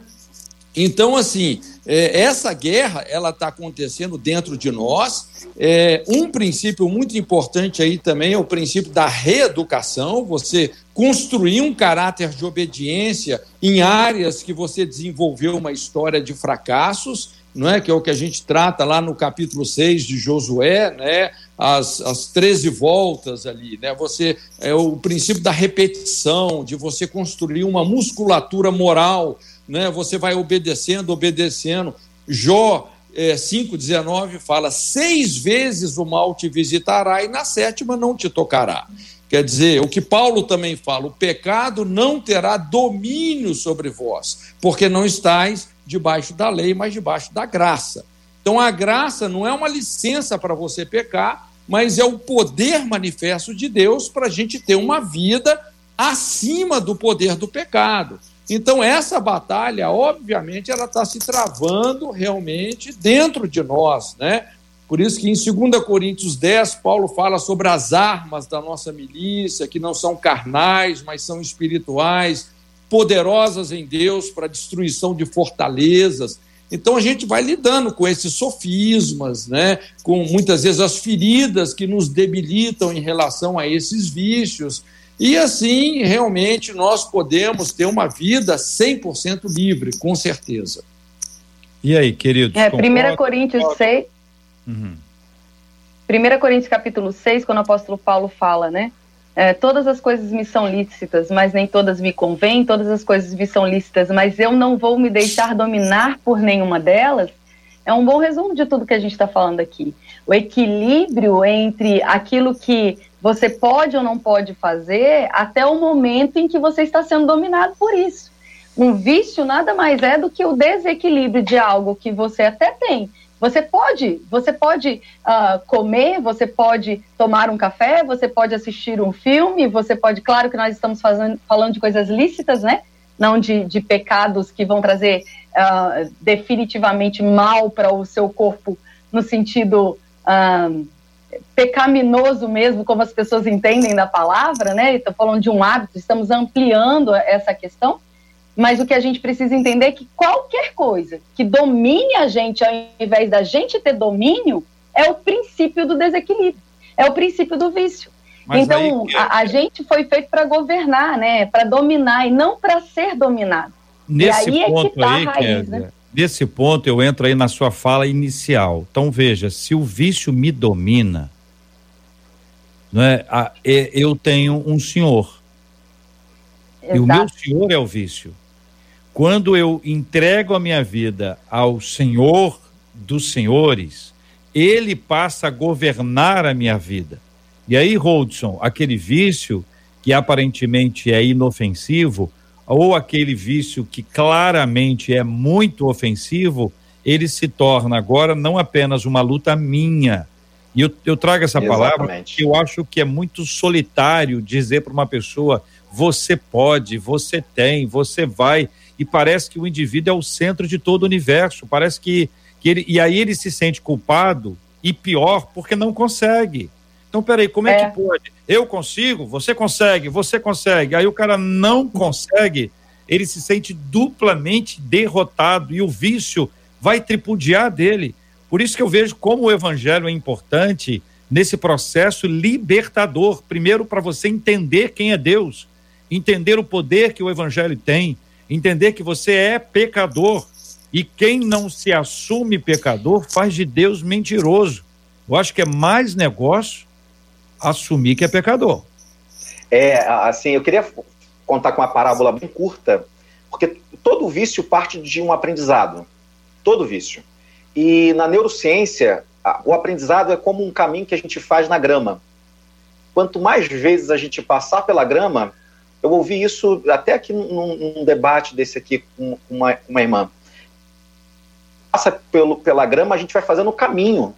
Então, assim, é, essa guerra ela está acontecendo dentro de nós. É, um princípio muito importante aí também é o princípio da reeducação. Você construir um caráter de obediência em áreas que você desenvolveu uma história de fracassos não é? que é o que a gente trata lá no capítulo 6 de Josué, né? as, as 13 voltas ali. Né? Você É o princípio da repetição, de você construir uma musculatura moral. Né? Você vai obedecendo, obedecendo. Jó é, 5,19 fala: seis vezes o mal te visitará e na sétima não te tocará. Quer dizer, o que Paulo também fala: o pecado não terá domínio sobre vós, porque não estáis debaixo da lei, mas debaixo da graça. Então a graça não é uma licença para você pecar, mas é o poder manifesto de Deus para a gente ter uma vida acima do poder do pecado. Então essa batalha, obviamente, ela está se travando realmente dentro de nós, né? Por isso que em 2 Coríntios 10, Paulo fala sobre as armas da nossa milícia, que não são carnais, mas são espirituais, poderosas em Deus para destruição de fortalezas. Então a gente vai lidando com esses sofismas, né? com muitas vezes as feridas que nos debilitam em relação a esses vícios. E assim, realmente, nós podemos ter uma vida 100% livre, com certeza. E aí, queridos? É, 1 Coríntios 6. Uhum. 1 Coríntios capítulo 6, quando o apóstolo Paulo fala, né? É, todas as coisas me são lícitas, mas nem todas me convêm, todas as coisas me são lícitas, mas eu não vou me deixar dominar por nenhuma delas, é um bom resumo de tudo que a gente está falando aqui. O equilíbrio entre aquilo que você pode ou não pode fazer até o momento em que você está sendo dominado por isso. Um vício nada mais é do que o desequilíbrio de algo que você até tem, você pode, você pode uh, comer, você pode tomar um café, você pode assistir um filme, você pode, claro que nós estamos fazendo, falando de coisas lícitas, né? Não de, de pecados que vão trazer uh, definitivamente mal para o seu corpo no sentido pecaminoso mesmo, como as pessoas entendem da palavra, né? Estou falando de um hábito, estamos ampliando essa questão, mas o que a gente precisa entender é que qualquer coisa que domine a gente, ao invés da gente ter domínio, é o princípio do desequilíbrio, é o princípio do vício. Mas então, aí... a, a, gente foi feito para governar, né? Para dominar e não para ser dominado. Nesse e aí ponto é que tá aí, a raiz, né? Nesse ponto eu entro aí na sua fala inicial. Então veja, se o vício me domina, não é, eu tenho um senhor. Exato. E o meu senhor é o vício. Quando eu entrego a minha vida ao Senhor dos senhores, ele passa a governar a minha vida. E aí, Holdson, aquele vício que aparentemente é inofensivo, ou aquele vício que claramente é muito ofensivo, ele se torna agora não apenas uma luta minha. E eu, eu trago essa Exatamente. palavra que eu acho que é muito solitário dizer para uma pessoa: você pode, você tem, você vai. E parece que o indivíduo é o centro de todo o universo. Parece que, que ele. E aí ele se sente culpado e pior porque não consegue. Então, peraí, como é, é que pode? Eu consigo, você consegue, você consegue. Aí o cara não consegue, ele se sente duplamente derrotado e o vício vai tripudiar dele. Por isso que eu vejo como o evangelho é importante nesse processo libertador. Primeiro, para você entender quem é Deus, entender o poder que o evangelho tem, entender que você é pecador. E quem não se assume pecador faz de Deus mentiroso. Eu acho que é mais negócio assumir que é pecador. É, assim, eu queria contar com uma parábola bem curta, porque todo vício parte de um aprendizado. Todo vício. E na neurociência, o aprendizado é como um caminho que a gente faz na grama. Quanto mais vezes a gente passar pela grama, eu ouvi isso até aqui num, num debate desse aqui com uma, uma irmã. Passa pelo, pela grama, a gente vai fazendo o caminho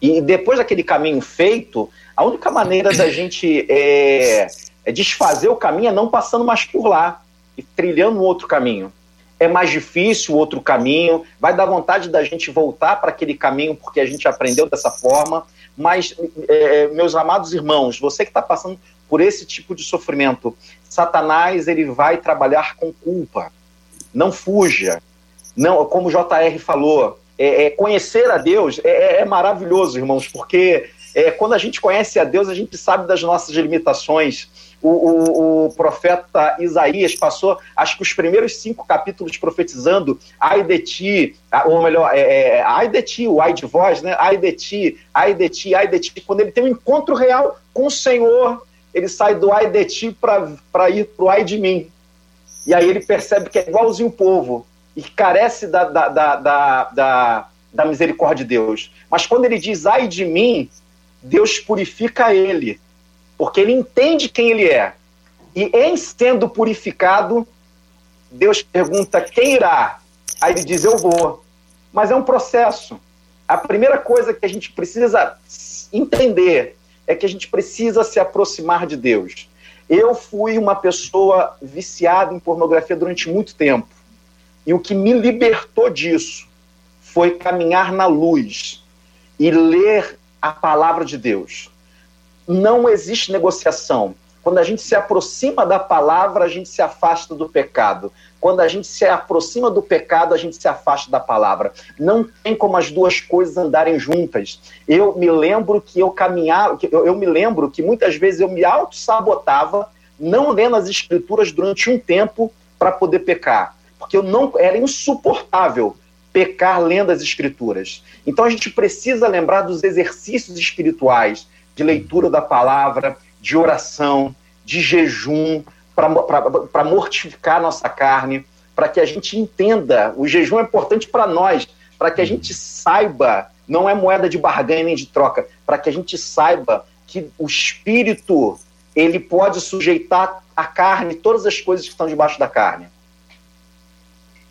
e depois daquele caminho feito, a única maneira da gente é, é desfazer o caminho é não passando mais por lá e trilhando um outro caminho. É mais difícil o outro caminho, vai dar vontade da gente voltar para aquele caminho porque a gente aprendeu dessa forma. Mas, é, meus amados irmãos, você que está passando por esse tipo de sofrimento, Satanás ele vai trabalhar com culpa. Não fuja. Não, como o JR falou, é, é, conhecer a Deus é, é, é maravilhoso, irmãos, porque é, quando a gente conhece a Deus, a gente sabe das nossas limitações. O, o, o, profeta Isaías passou, acho que os primeiros cinco capítulos profetizando, ai de ti, ou melhor, é, é, ai de ti, o ai de vós, né? Ai de ti, ai de ti, ai de ti. Quando ele tem um encontro real com o Senhor, ele sai do ai de ti para ir para o ai de mim. E aí ele percebe que é igualzinho o povo e carece da, da, da, da, da misericórdia de Deus. Mas quando ele diz, ai de mim, Deus purifica ele, porque ele entende quem ele é. E em sendo purificado, Deus pergunta quem irá. Aí ele diz, eu vou. Mas é um processo. A primeira coisa que a gente precisa entender é que a gente precisa se aproximar de Deus. Eu fui uma pessoa viciada em pornografia durante muito tempo. E o que me libertou disso foi caminhar na luz e ler a palavra de Deus. Não existe negociação. Quando a gente se aproxima da palavra, a gente se afasta do pecado. Quando a gente se aproxima do pecado, a gente se afasta da palavra. Não tem como as duas coisas andarem juntas. Eu me lembro que eu caminhava, eu, eu me lembro que muitas vezes eu me auto-sabotava, não lendo as escrituras durante um tempo para poder pecar porque eu não era insuportável pecar lendo as escrituras. Então a gente precisa lembrar dos exercícios espirituais de leitura da palavra, de oração, de jejum, para mortificar nossa carne, para que a gente entenda. O jejum é importante para nós, para que a gente saiba, não é moeda de barganha nem de troca, para que a gente saiba que o espírito ele pode sujeitar a carne, todas as coisas que estão debaixo da carne.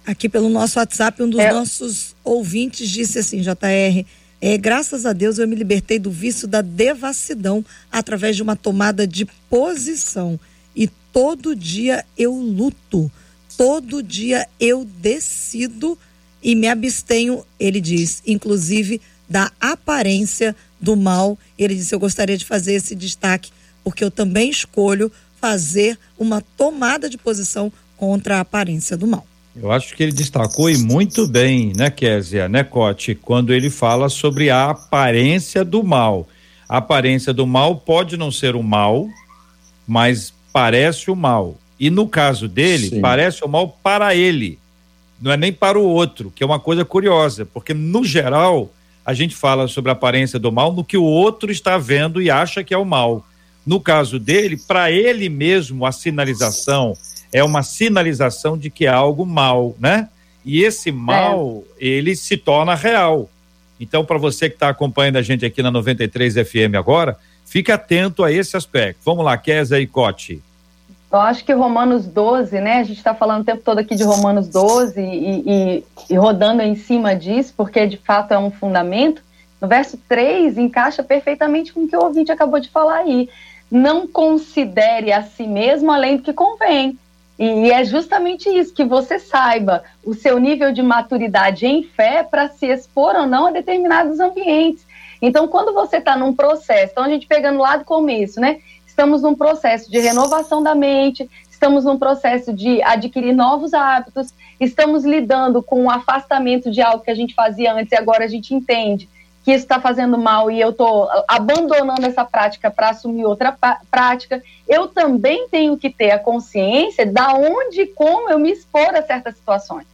Aqui pelo nosso WhatsApp, um dos é. nossos ouvintes disse assim, JR, é, graças a Deus eu me libertei do vício da devassidão através de uma tomada de posição. E todo dia eu luto, todo dia eu decido e me abstenho, ele diz, inclusive da aparência do mal. Ele disse: Eu gostaria de fazer esse destaque, porque eu também escolho fazer uma tomada de posição contra a aparência do mal. Eu acho que ele destacou e muito bem, né, Késia, né, Cote, quando ele fala sobre a aparência do mal. A aparência do mal pode não ser o mal, mas parece o mal. E no caso dele, Sim. parece o mal para ele, não é nem para o outro, que é uma coisa curiosa, porque no geral a gente fala sobre a aparência do mal no que o outro está vendo e acha que é o mal. No caso dele, para ele mesmo, a sinalização é uma sinalização de que é algo mal, né? E esse mal, é. ele se torna real. Então, para você que está acompanhando a gente aqui na 93 FM agora, fique atento a esse aspecto. Vamos lá, Kézia e Cote. Eu acho que Romanos 12, né? A gente está falando o tempo todo aqui de Romanos 12 e, e, e, rodando em cima disso, porque de fato é um fundamento. No verso 3 encaixa perfeitamente com o que o ouvinte acabou de falar aí. Não considere a si mesmo além do que convém. E é justamente isso, que você saiba o seu nível de maturidade em fé para se expor ou não a determinados ambientes. Então, quando você está num processo, então a gente pegando lá do começo, né? estamos num processo de renovação da mente, estamos num processo de adquirir novos hábitos, estamos lidando com o afastamento de algo que a gente fazia antes e agora a gente entende que isso está fazendo mal e eu estou abandonando essa prática para assumir outra prática, eu também tenho que ter a consciência da onde e como eu me expor a certas situações.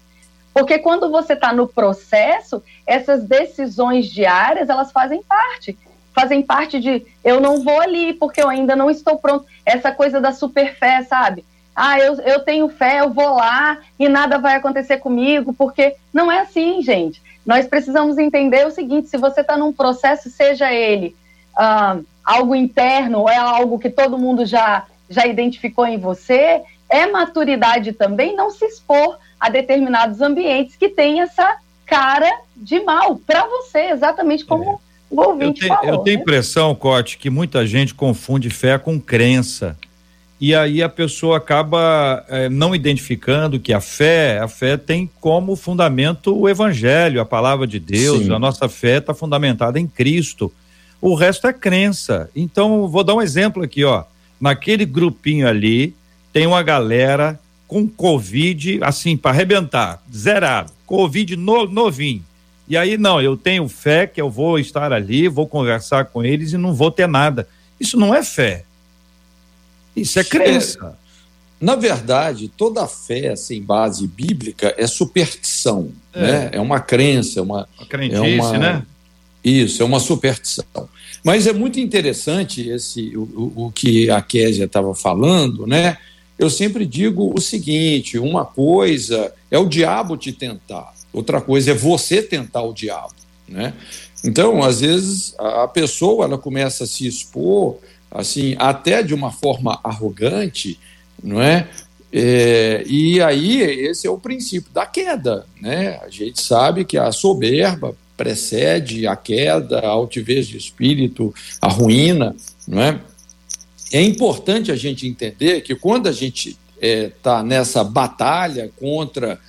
Porque quando você está no processo, essas decisões diárias, elas fazem parte fazem parte de eu não vou ali porque eu ainda não estou pronto. Essa coisa da super fé, sabe? Ah, eu, eu tenho fé, eu vou lá e nada vai acontecer comigo, porque não é assim, gente. Nós precisamos entender o seguinte: se você está num processo, seja ele ah, algo interno ou é algo que todo mundo já, já identificou em você, é maturidade também não se expor a determinados ambientes que têm essa cara de mal para você, exatamente como. É o ouvinte eu tenho, falou. Eu tenho né? impressão, Cote, que muita gente confunde fé com crença. E aí a pessoa acaba é, não identificando que a fé, a fé tem como fundamento o evangelho, a palavra de Deus, Sim. a nossa fé está fundamentada em Cristo. O resto é crença. Então, vou dar um exemplo aqui, ó. Naquele grupinho ali, tem uma galera com Covid, assim, para arrebentar, zerado. Covid no, novinho. E aí, não, eu tenho fé que eu vou estar ali, vou conversar com eles e não vou ter nada. Isso não é fé. Isso é crença. É, na verdade, toda fé sem base bíblica é superstição, é. né? É uma crença, é uma, uma crendice, é uma, né? Isso, é uma superstição. Mas é muito interessante esse o, o, o que a Késia estava falando, né? Eu sempre digo o seguinte: uma coisa é o diabo te tentar, Outra coisa é você tentar o diabo, né? Então, às vezes, a pessoa ela começa a se expor, assim, até de uma forma arrogante, não é? é? e aí, esse é o princípio da queda, né? A gente sabe que a soberba precede a queda, a altivez de espírito, a ruína, não é? É importante a gente entender que quando a gente está é, tá nessa batalha contra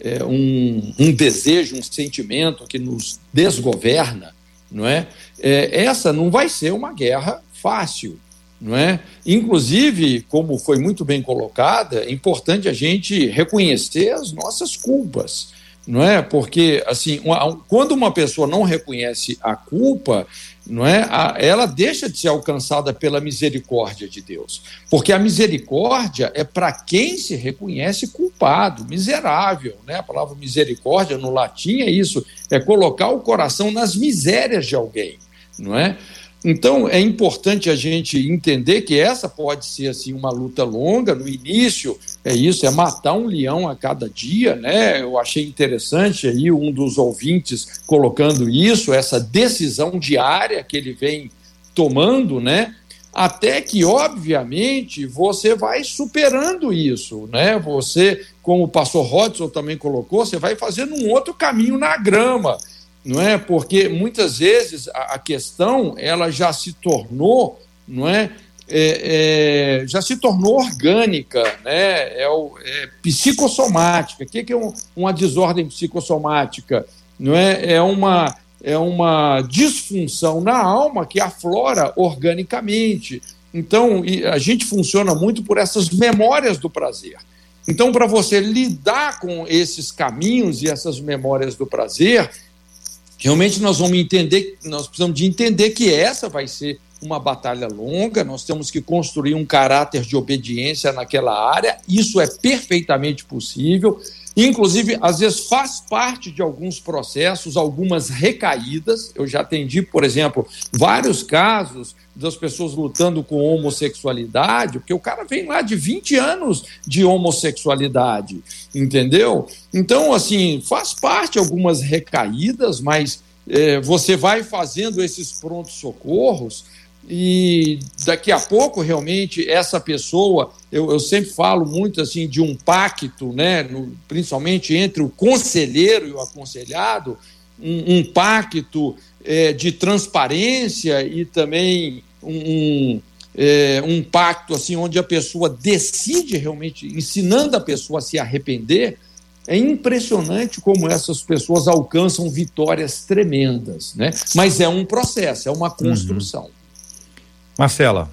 é, um, um, desejo, um sentimento que nos desgoverna, não é? é? Essa não vai ser uma guerra fácil, não é? Inclusive, como foi muito bem colocada, é importante a gente reconhecer as nossas culpas, não é? Porque assim, uma, quando uma pessoa não reconhece a culpa, não é? Ela deixa de ser alcançada pela misericórdia de Deus, porque a misericórdia é para quem se reconhece culpado, miserável, né? A palavra misericórdia no latim é isso, é colocar o coração nas misérias de alguém, não é? Então é importante a gente entender que essa pode ser assim uma luta longa. No início é isso, é matar um leão a cada dia, né? Eu achei interessante aí um dos ouvintes colocando isso, essa decisão diária que ele vem tomando, né? Até que, obviamente, você vai superando isso, né? Você, como o pastor Rodson também colocou, você vai fazendo um outro caminho na grama não é? Porque muitas vezes a, a questão ela já se tornou, não é? é, é, já se tornou orgânica, né? é, o, é psicossomática. O que, que é um, uma desordem psicossomática? Não é? é, uma, é uma disfunção na alma que aflora organicamente. Então, a gente funciona muito por essas memórias do prazer. Então, para você lidar com esses caminhos e essas memórias do prazer, realmente nós vamos entender, nós precisamos de entender que essa vai ser uma batalha longa, nós temos que construir um caráter de obediência naquela área, isso é perfeitamente possível. Inclusive, às vezes faz parte de alguns processos, algumas recaídas. Eu já atendi, por exemplo, vários casos das pessoas lutando com homossexualidade, porque o cara vem lá de 20 anos de homossexualidade, entendeu? Então, assim, faz parte algumas recaídas, mas é, você vai fazendo esses prontos socorros e daqui a pouco realmente essa pessoa, eu, eu sempre falo muito assim de um pacto, né, no, principalmente entre o conselheiro e o aconselhado, um, um pacto é, de transparência e também um, é, um pacto assim onde a pessoa decide realmente, ensinando a pessoa a se arrepender. É impressionante como essas pessoas alcançam vitórias tremendas, né? Mas é um processo, é uma uhum. construção. Uhum. Marcela.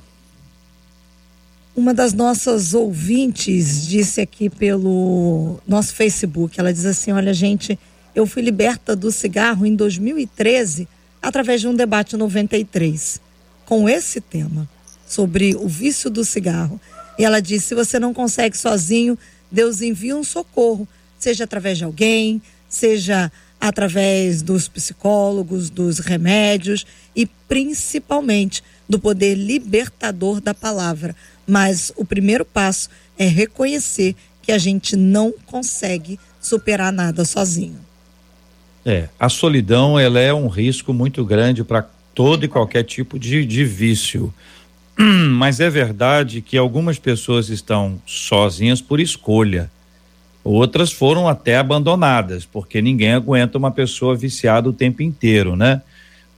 Uma das nossas ouvintes disse aqui pelo nosso Facebook, ela diz assim: "Olha, gente, eu fui liberta do cigarro em 2013 através de um debate 93 com esse tema sobre o vício do cigarro. E ela disse: se você não consegue sozinho, Deus envia um socorro, seja através de alguém, seja através dos psicólogos, dos remédios e principalmente do poder libertador da palavra. Mas o primeiro passo é reconhecer que a gente não consegue superar nada sozinho. É, a solidão ela é um risco muito grande para todo e qualquer tipo de, de vício. [clears throat] Mas é verdade que algumas pessoas estão sozinhas por escolha. Outras foram até abandonadas, porque ninguém aguenta uma pessoa viciada o tempo inteiro, né?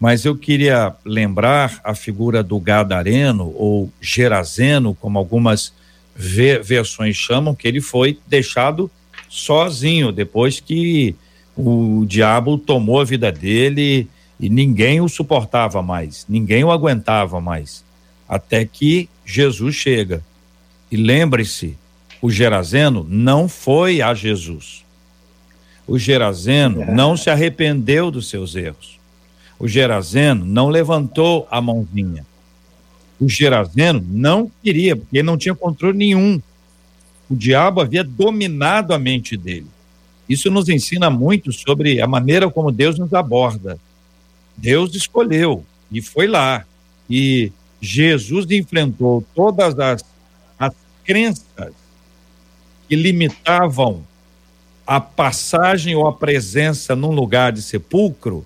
Mas eu queria lembrar a figura do Gadareno ou Gerazeno, como algumas versões chamam, que ele foi deixado sozinho depois que o diabo tomou a vida dele e ninguém o suportava mais, ninguém o aguentava mais, até que Jesus chega. E lembre-se, o Gerazeno não foi a Jesus. O Gerazeno não se arrependeu dos seus erros o Gerazeno não levantou a mãozinha. O Gerazeno não queria, porque ele não tinha controle nenhum. O diabo havia dominado a mente dele. Isso nos ensina muito sobre a maneira como Deus nos aborda. Deus escolheu e foi lá. E Jesus enfrentou todas as, as crenças que limitavam a passagem ou a presença num lugar de sepulcro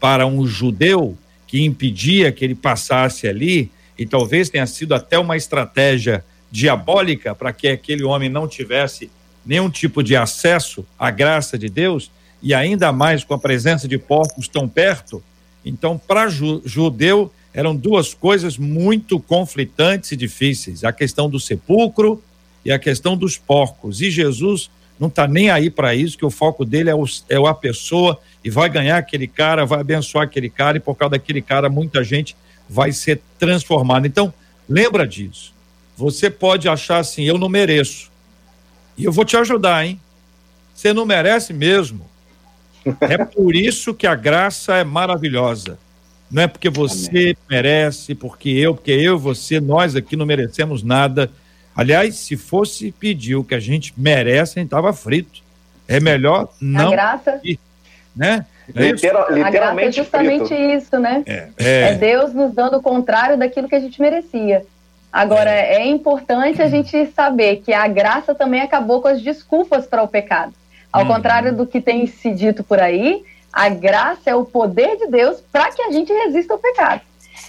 para um judeu que impedia que ele passasse ali, e talvez tenha sido até uma estratégia diabólica para que aquele homem não tivesse nenhum tipo de acesso à graça de Deus, e ainda mais com a presença de porcos tão perto. Então, para ju judeu, eram duas coisas muito conflitantes e difíceis: a questão do sepulcro e a questão dos porcos. E Jesus não está nem aí para isso, que o foco dele é, o, é a pessoa e vai ganhar aquele cara, vai abençoar aquele cara e por causa daquele cara muita gente vai ser transformada. Então, lembra disso. Você pode achar assim, eu não mereço. E eu vou te ajudar, hein? Você não merece mesmo. É por isso que a graça é maravilhosa. Não é porque você Amém. merece, porque eu, porque eu, você, nós aqui não merecemos nada Aliás, se fosse pedir o que a gente merece, a gente estava frito. É melhor não. A graça. Ir, né? É Literal, literalmente. A graça é justamente frito. isso, né? É, é. é, Deus nos dando o contrário daquilo que a gente merecia. Agora, é, é importante a gente saber que a graça também acabou com as desculpas para o pecado. Ao hum. contrário do que tem se dito por aí, a graça é o poder de Deus para que a gente resista ao pecado.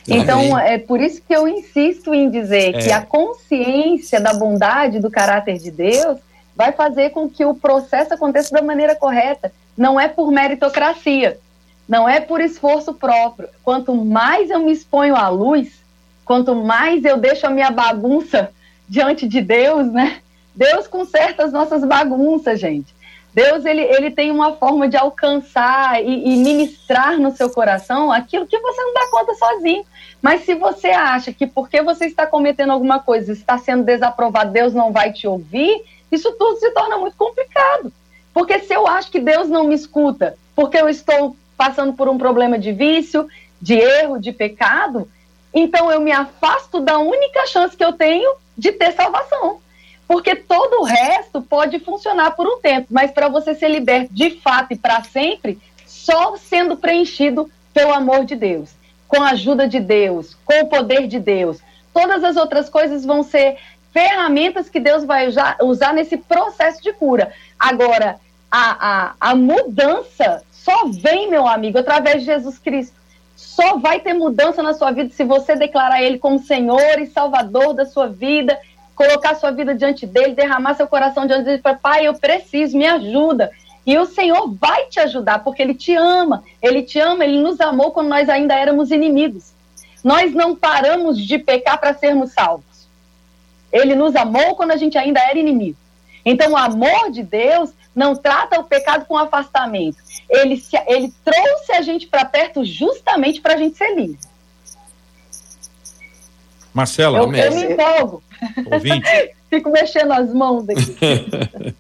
Então, é por isso que eu insisto em dizer é. que a consciência da bondade do caráter de Deus vai fazer com que o processo aconteça da maneira correta. Não é por meritocracia, não é por esforço próprio. Quanto mais eu me exponho à luz, quanto mais eu deixo a minha bagunça diante de Deus, né? Deus conserta as nossas bagunças, gente. Deus ele, ele tem uma forma de alcançar e, e, ministrar no seu coração aquilo que você não dá conta sozinho. Mas se você acha que porque você está cometendo alguma coisa, está sendo desaprovado, Deus não vai te ouvir, isso tudo se torna muito complicado. Porque se eu acho que Deus não me escuta, porque eu estou passando por um problema de vício, de erro, de pecado, então eu me afasto da única chance que eu tenho de ter salvação. Porque todo o resto pode funcionar por um tempo, mas para você ser liberto de fato e para sempre, só sendo preenchido pelo amor de Deus, com a ajuda de Deus, com o poder de Deus. Todas as outras coisas vão ser ferramentas que Deus vai usar, usar nesse processo de cura. Agora, a, a, a mudança só vem, meu amigo, através de Jesus Cristo. Só vai ter mudança na sua vida se você declarar Ele como Senhor e Salvador da sua vida colocar sua vida diante dele, derramar seu coração diante dele, falar, pai, eu preciso, me ajuda. E o Senhor vai te ajudar, porque Ele te ama. Ele te ama, Ele nos amou quando nós ainda éramos inimigos. Nós não paramos de pecar para sermos salvos. Ele nos amou quando a gente ainda era inimigo. Então, o amor de Deus não trata o pecado com afastamento. Ele, se, ele trouxe a gente para perto justamente para a gente ser livre. Marcela, eu, eu me empolgo. Ouvinte. [laughs] Fico mexendo as mãos aqui. [laughs]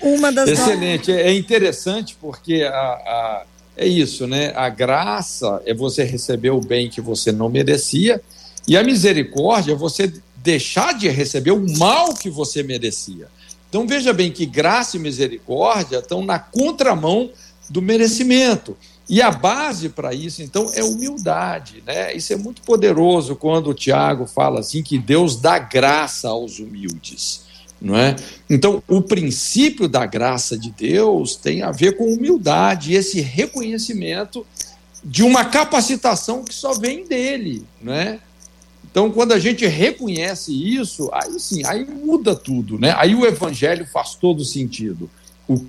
Uma das Excelente. É interessante porque a, a, é isso, né? A graça é você receber o bem que você não merecia, e a misericórdia é você deixar de receber o mal que você merecia. Então veja bem que graça e misericórdia estão na contramão do merecimento. E a base para isso, então, é humildade. Né? Isso é muito poderoso quando o Tiago fala assim que Deus dá graça aos humildes. Não é? Então, o princípio da graça de Deus tem a ver com humildade, esse reconhecimento de uma capacitação que só vem dele. Não é? Então, quando a gente reconhece isso, aí sim, aí muda tudo. Né? Aí o evangelho faz todo sentido. O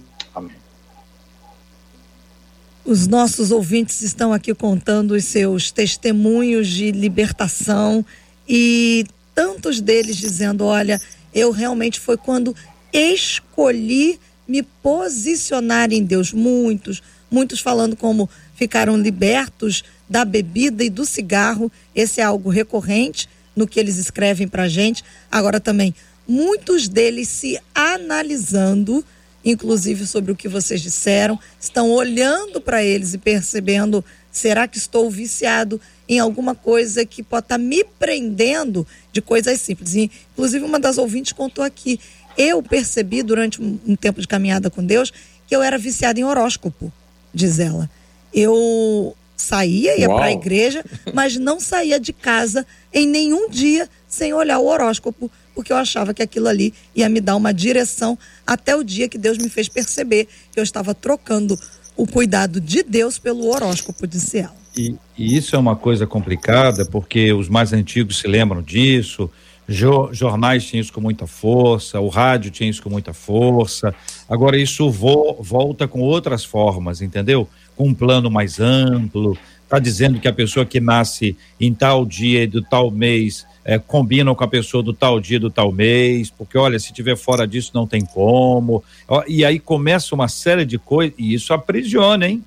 os nossos ouvintes estão aqui contando os seus testemunhos de libertação e tantos deles dizendo: olha, eu realmente foi quando escolhi me posicionar em Deus. Muitos, muitos falando como ficaram libertos da bebida e do cigarro. Esse é algo recorrente no que eles escrevem para gente. Agora também, muitos deles se analisando inclusive sobre o que vocês disseram, estão olhando para eles e percebendo: será que estou viciado em alguma coisa que pode estar tá me prendendo de coisas simples? E, inclusive, uma das ouvintes contou aqui: eu percebi durante um tempo de caminhada com Deus que eu era viciada em horóscopo, diz ela. Eu saía, ia para a igreja, mas não saía de casa em nenhum dia sem olhar o horóscopo porque eu achava que aquilo ali ia me dar uma direção até o dia que Deus me fez perceber que eu estava trocando o cuidado de Deus pelo horóscopo, disse ela. E, e isso é uma coisa complicada, porque os mais antigos se lembram disso, jo, jornais tinham isso com muita força, o rádio tinha isso com muita força. Agora isso vo, volta com outras formas, entendeu? Com um plano mais amplo. Está dizendo que a pessoa que nasce em tal dia e do tal mês é, com a pessoa do tal dia, do tal mês, porque olha, se tiver fora disso não tem como. E aí começa uma série de coisas, e isso aprisiona, hein?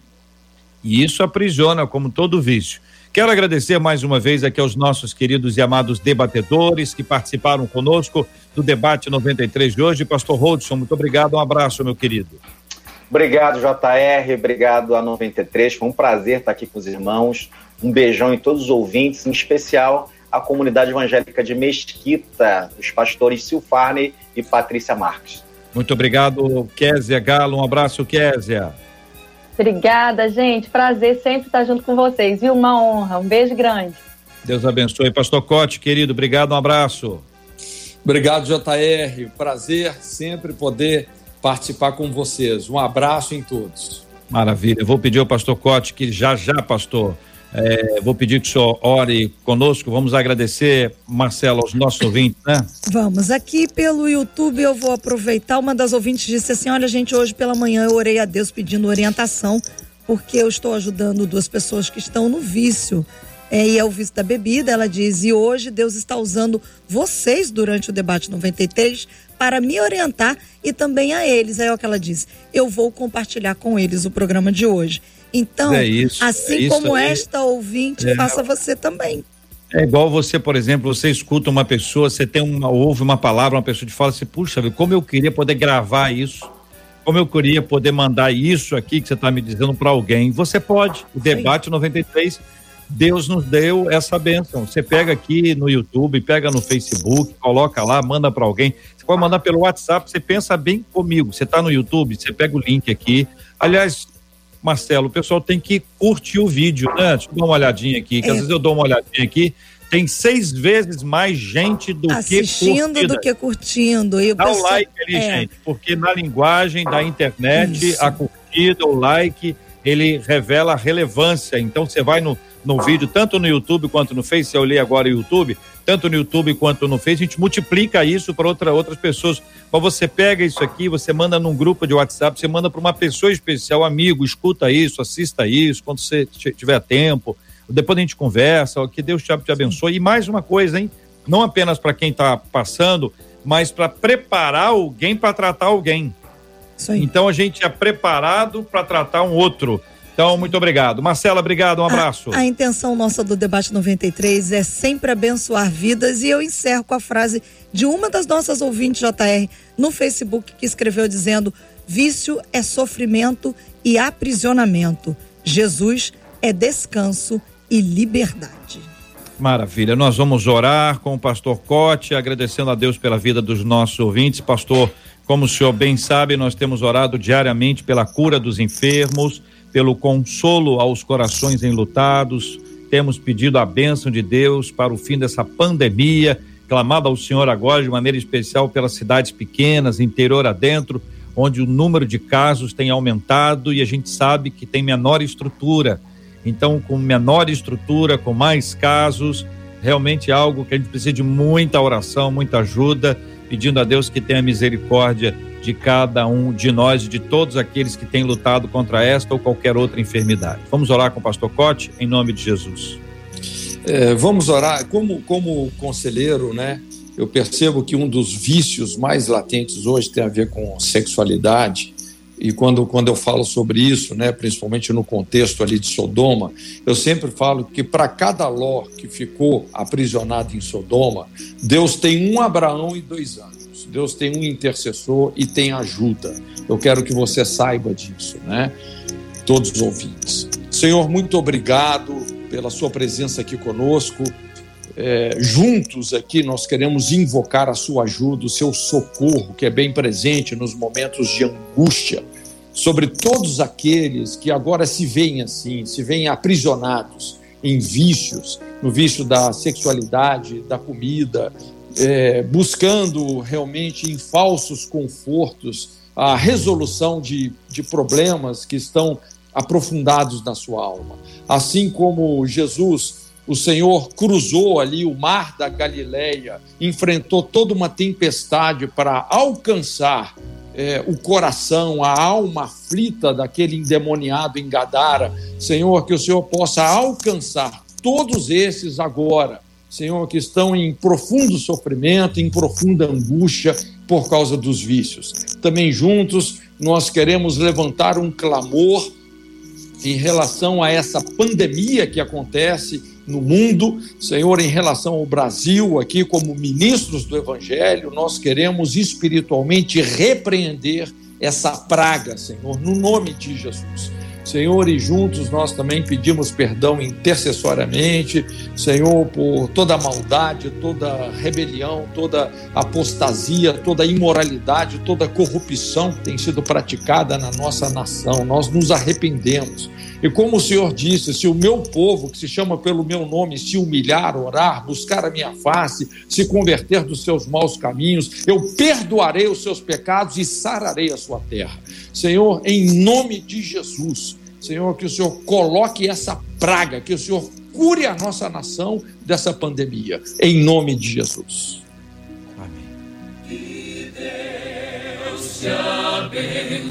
E isso aprisiona, como todo vício. Quero agradecer mais uma vez aqui aos nossos queridos e amados debatedores que participaram conosco do debate 93 de hoje. Pastor Rodson, muito obrigado, um abraço, meu querido. Obrigado, JR, obrigado a 93. Foi um prazer estar aqui com os irmãos. Um beijão em todos os ouvintes, em especial a comunidade evangélica de Mesquita, os pastores Silfarne e Patrícia Marques. Muito obrigado, Késia Galo. Um abraço, Késia. Obrigada, gente. Prazer sempre estar junto com vocês, viu? Uma honra. Um beijo grande. Deus abençoe. Pastor Cote, querido, obrigado, um abraço. Obrigado, JR. Prazer sempre poder participar com vocês. Um abraço em todos. Maravilha. Eu vou pedir ao pastor Cote que já já, pastor, é, vou pedir que o senhor ore conosco. Vamos agradecer, Marcelo, aos nossos ouvintes, né? Vamos. Aqui pelo YouTube eu vou aproveitar. Uma das ouvintes disse assim: Olha, gente, hoje pela manhã eu orei a Deus pedindo orientação, porque eu estou ajudando duas pessoas que estão no vício. é, e é o vício da bebida. Ela diz: e hoje Deus está usando vocês durante o debate 93 para me orientar e também a eles. Aí é o que ela diz: eu vou compartilhar com eles o programa de hoje. Então, É isso, assim é isso como esta ouvinte, É. faça você também. É igual você, por exemplo, você escuta uma pessoa, você tem uma, ouve uma palavra, uma pessoa te fala assim, puxa, como eu queria poder gravar isso, como eu queria poder mandar isso aqui que você está me dizendo para alguém. Você pode. O debate 93, Deus nos deu essa bênção. Você pega aqui no YouTube, pega no Facebook, coloca lá, manda para alguém. Você pode mandar pelo WhatsApp, você pensa bem comigo. Você está no YouTube, você pega o link aqui. Aliás, Marcelo, o pessoal tem que curtir o vídeo, né? Deixa eu dar uma olhadinha aqui, que É. às vezes eu dou uma olhadinha aqui. Tem seis vezes mais gente do Assistindo que curtida. do que curtindo. E Dá o like ali, é. gente, porque na linguagem da internet, Isso. a curtida, o like, ele revela a relevância. Então você vai no, no vídeo, tanto no YouTube quanto no Face, eu olhei agora o YouTube, tanto no YouTube quanto no Face, a gente multiplica isso para outra, outras pessoas. Mas você pega isso aqui, você manda num grupo de WhatsApp, você manda para uma pessoa especial, amigo, escuta isso, assista isso, quando você tiver tempo. Depois a gente conversa, que Deus te te abençoe. E mais uma coisa, hein? Não apenas para quem está passando, mas para preparar alguém para tratar alguém. Então a gente é preparado para tratar um outro. Então, muito obrigado. Marcela, obrigado, um abraço. A intenção nossa do debate 93 é sempre abençoar vidas e eu encerro com a frase de uma das nossas ouvintes JR no Facebook que escreveu dizendo: vício é sofrimento e aprisionamento. Jesus é descanso e liberdade. Maravilha. Nós vamos orar com o pastor Cote, agradecendo a Deus pela vida dos nossos ouvintes. Pastor, como o senhor bem sabe, nós temos orado diariamente pela cura dos enfermos, pelo consolo aos corações enlutados. Temos pedido a bênção de Deus para o fim dessa pandemia, clamado ao Senhor agora de maneira especial pelas cidades pequenas, interior adentro, onde o número de casos tem aumentado e a gente sabe que tem menor estrutura. Então, com menor estrutura, com mais casos, realmente é algo que a gente precisa de muita oração, muita ajuda, pedindo a Deus que tenha misericórdia de cada um de nós e de todos aqueles que têm lutado contra esta ou qualquer outra enfermidade. Vamos orar com o pastor Cote, em nome de Jesus. É, vamos orar. Como, como conselheiro, né? Eu percebo que um dos vícios mais latentes hoje tem a ver com sexualidade. E quando, quando eu falo sobre isso, né, principalmente no contexto ali de Sodoma, eu sempre falo que para cada Ló que ficou aprisionado em Sodoma, Deus tem um Abraão e dois anos. Deus tem um intercessor e tem ajuda. Eu quero que você saiba disso, né? Todos os ouvintes. Senhor, muito obrigado pela sua presença aqui conosco. É, juntos aqui nós queremos invocar a sua ajuda, o seu socorro, que é bem presente nos momentos de angústia, sobre todos aqueles que agora se veem assim, se veem aprisionados em vícios, no vício da sexualidade, da comida, é, buscando realmente em falsos confortos a resolução de, de problemas que estão aprofundados na sua alma. Assim como Jesus o Senhor cruzou ali o mar da Galileia, enfrentou toda uma tempestade para alcançar é, o coração, a alma aflita daquele endemoniado em Gadara. Senhor, que o Senhor possa alcançar todos esses agora, Senhor, que estão em profundo sofrimento, em profunda angústia por causa dos vícios. Também juntos nós queremos levantar um clamor em relação a essa pandemia que acontece no mundo, Senhor, em relação ao Brasil, aqui como ministros do Evangelho, nós queremos espiritualmente repreender essa praga, Senhor, no nome de Jesus. Senhor, e juntos nós também pedimos perdão intercessoriamente, Senhor, por toda maldade, toda rebelião, toda apostasia, toda imoralidade, toda corrupção que tem sido praticada na nossa nação. Nós nos arrependemos. E como o Senhor disse, se o meu povo, que se chama pelo meu nome, se humilhar, orar, buscar a minha face, se converter dos seus maus caminhos, eu perdoarei os seus pecados e sararei a sua terra. Senhor, em nome de Jesus, Senhor, que o Senhor coloque essa praga, que o Senhor cure a nossa nação dessa pandemia, em nome de Jesus. Amém. Deus te abençoe.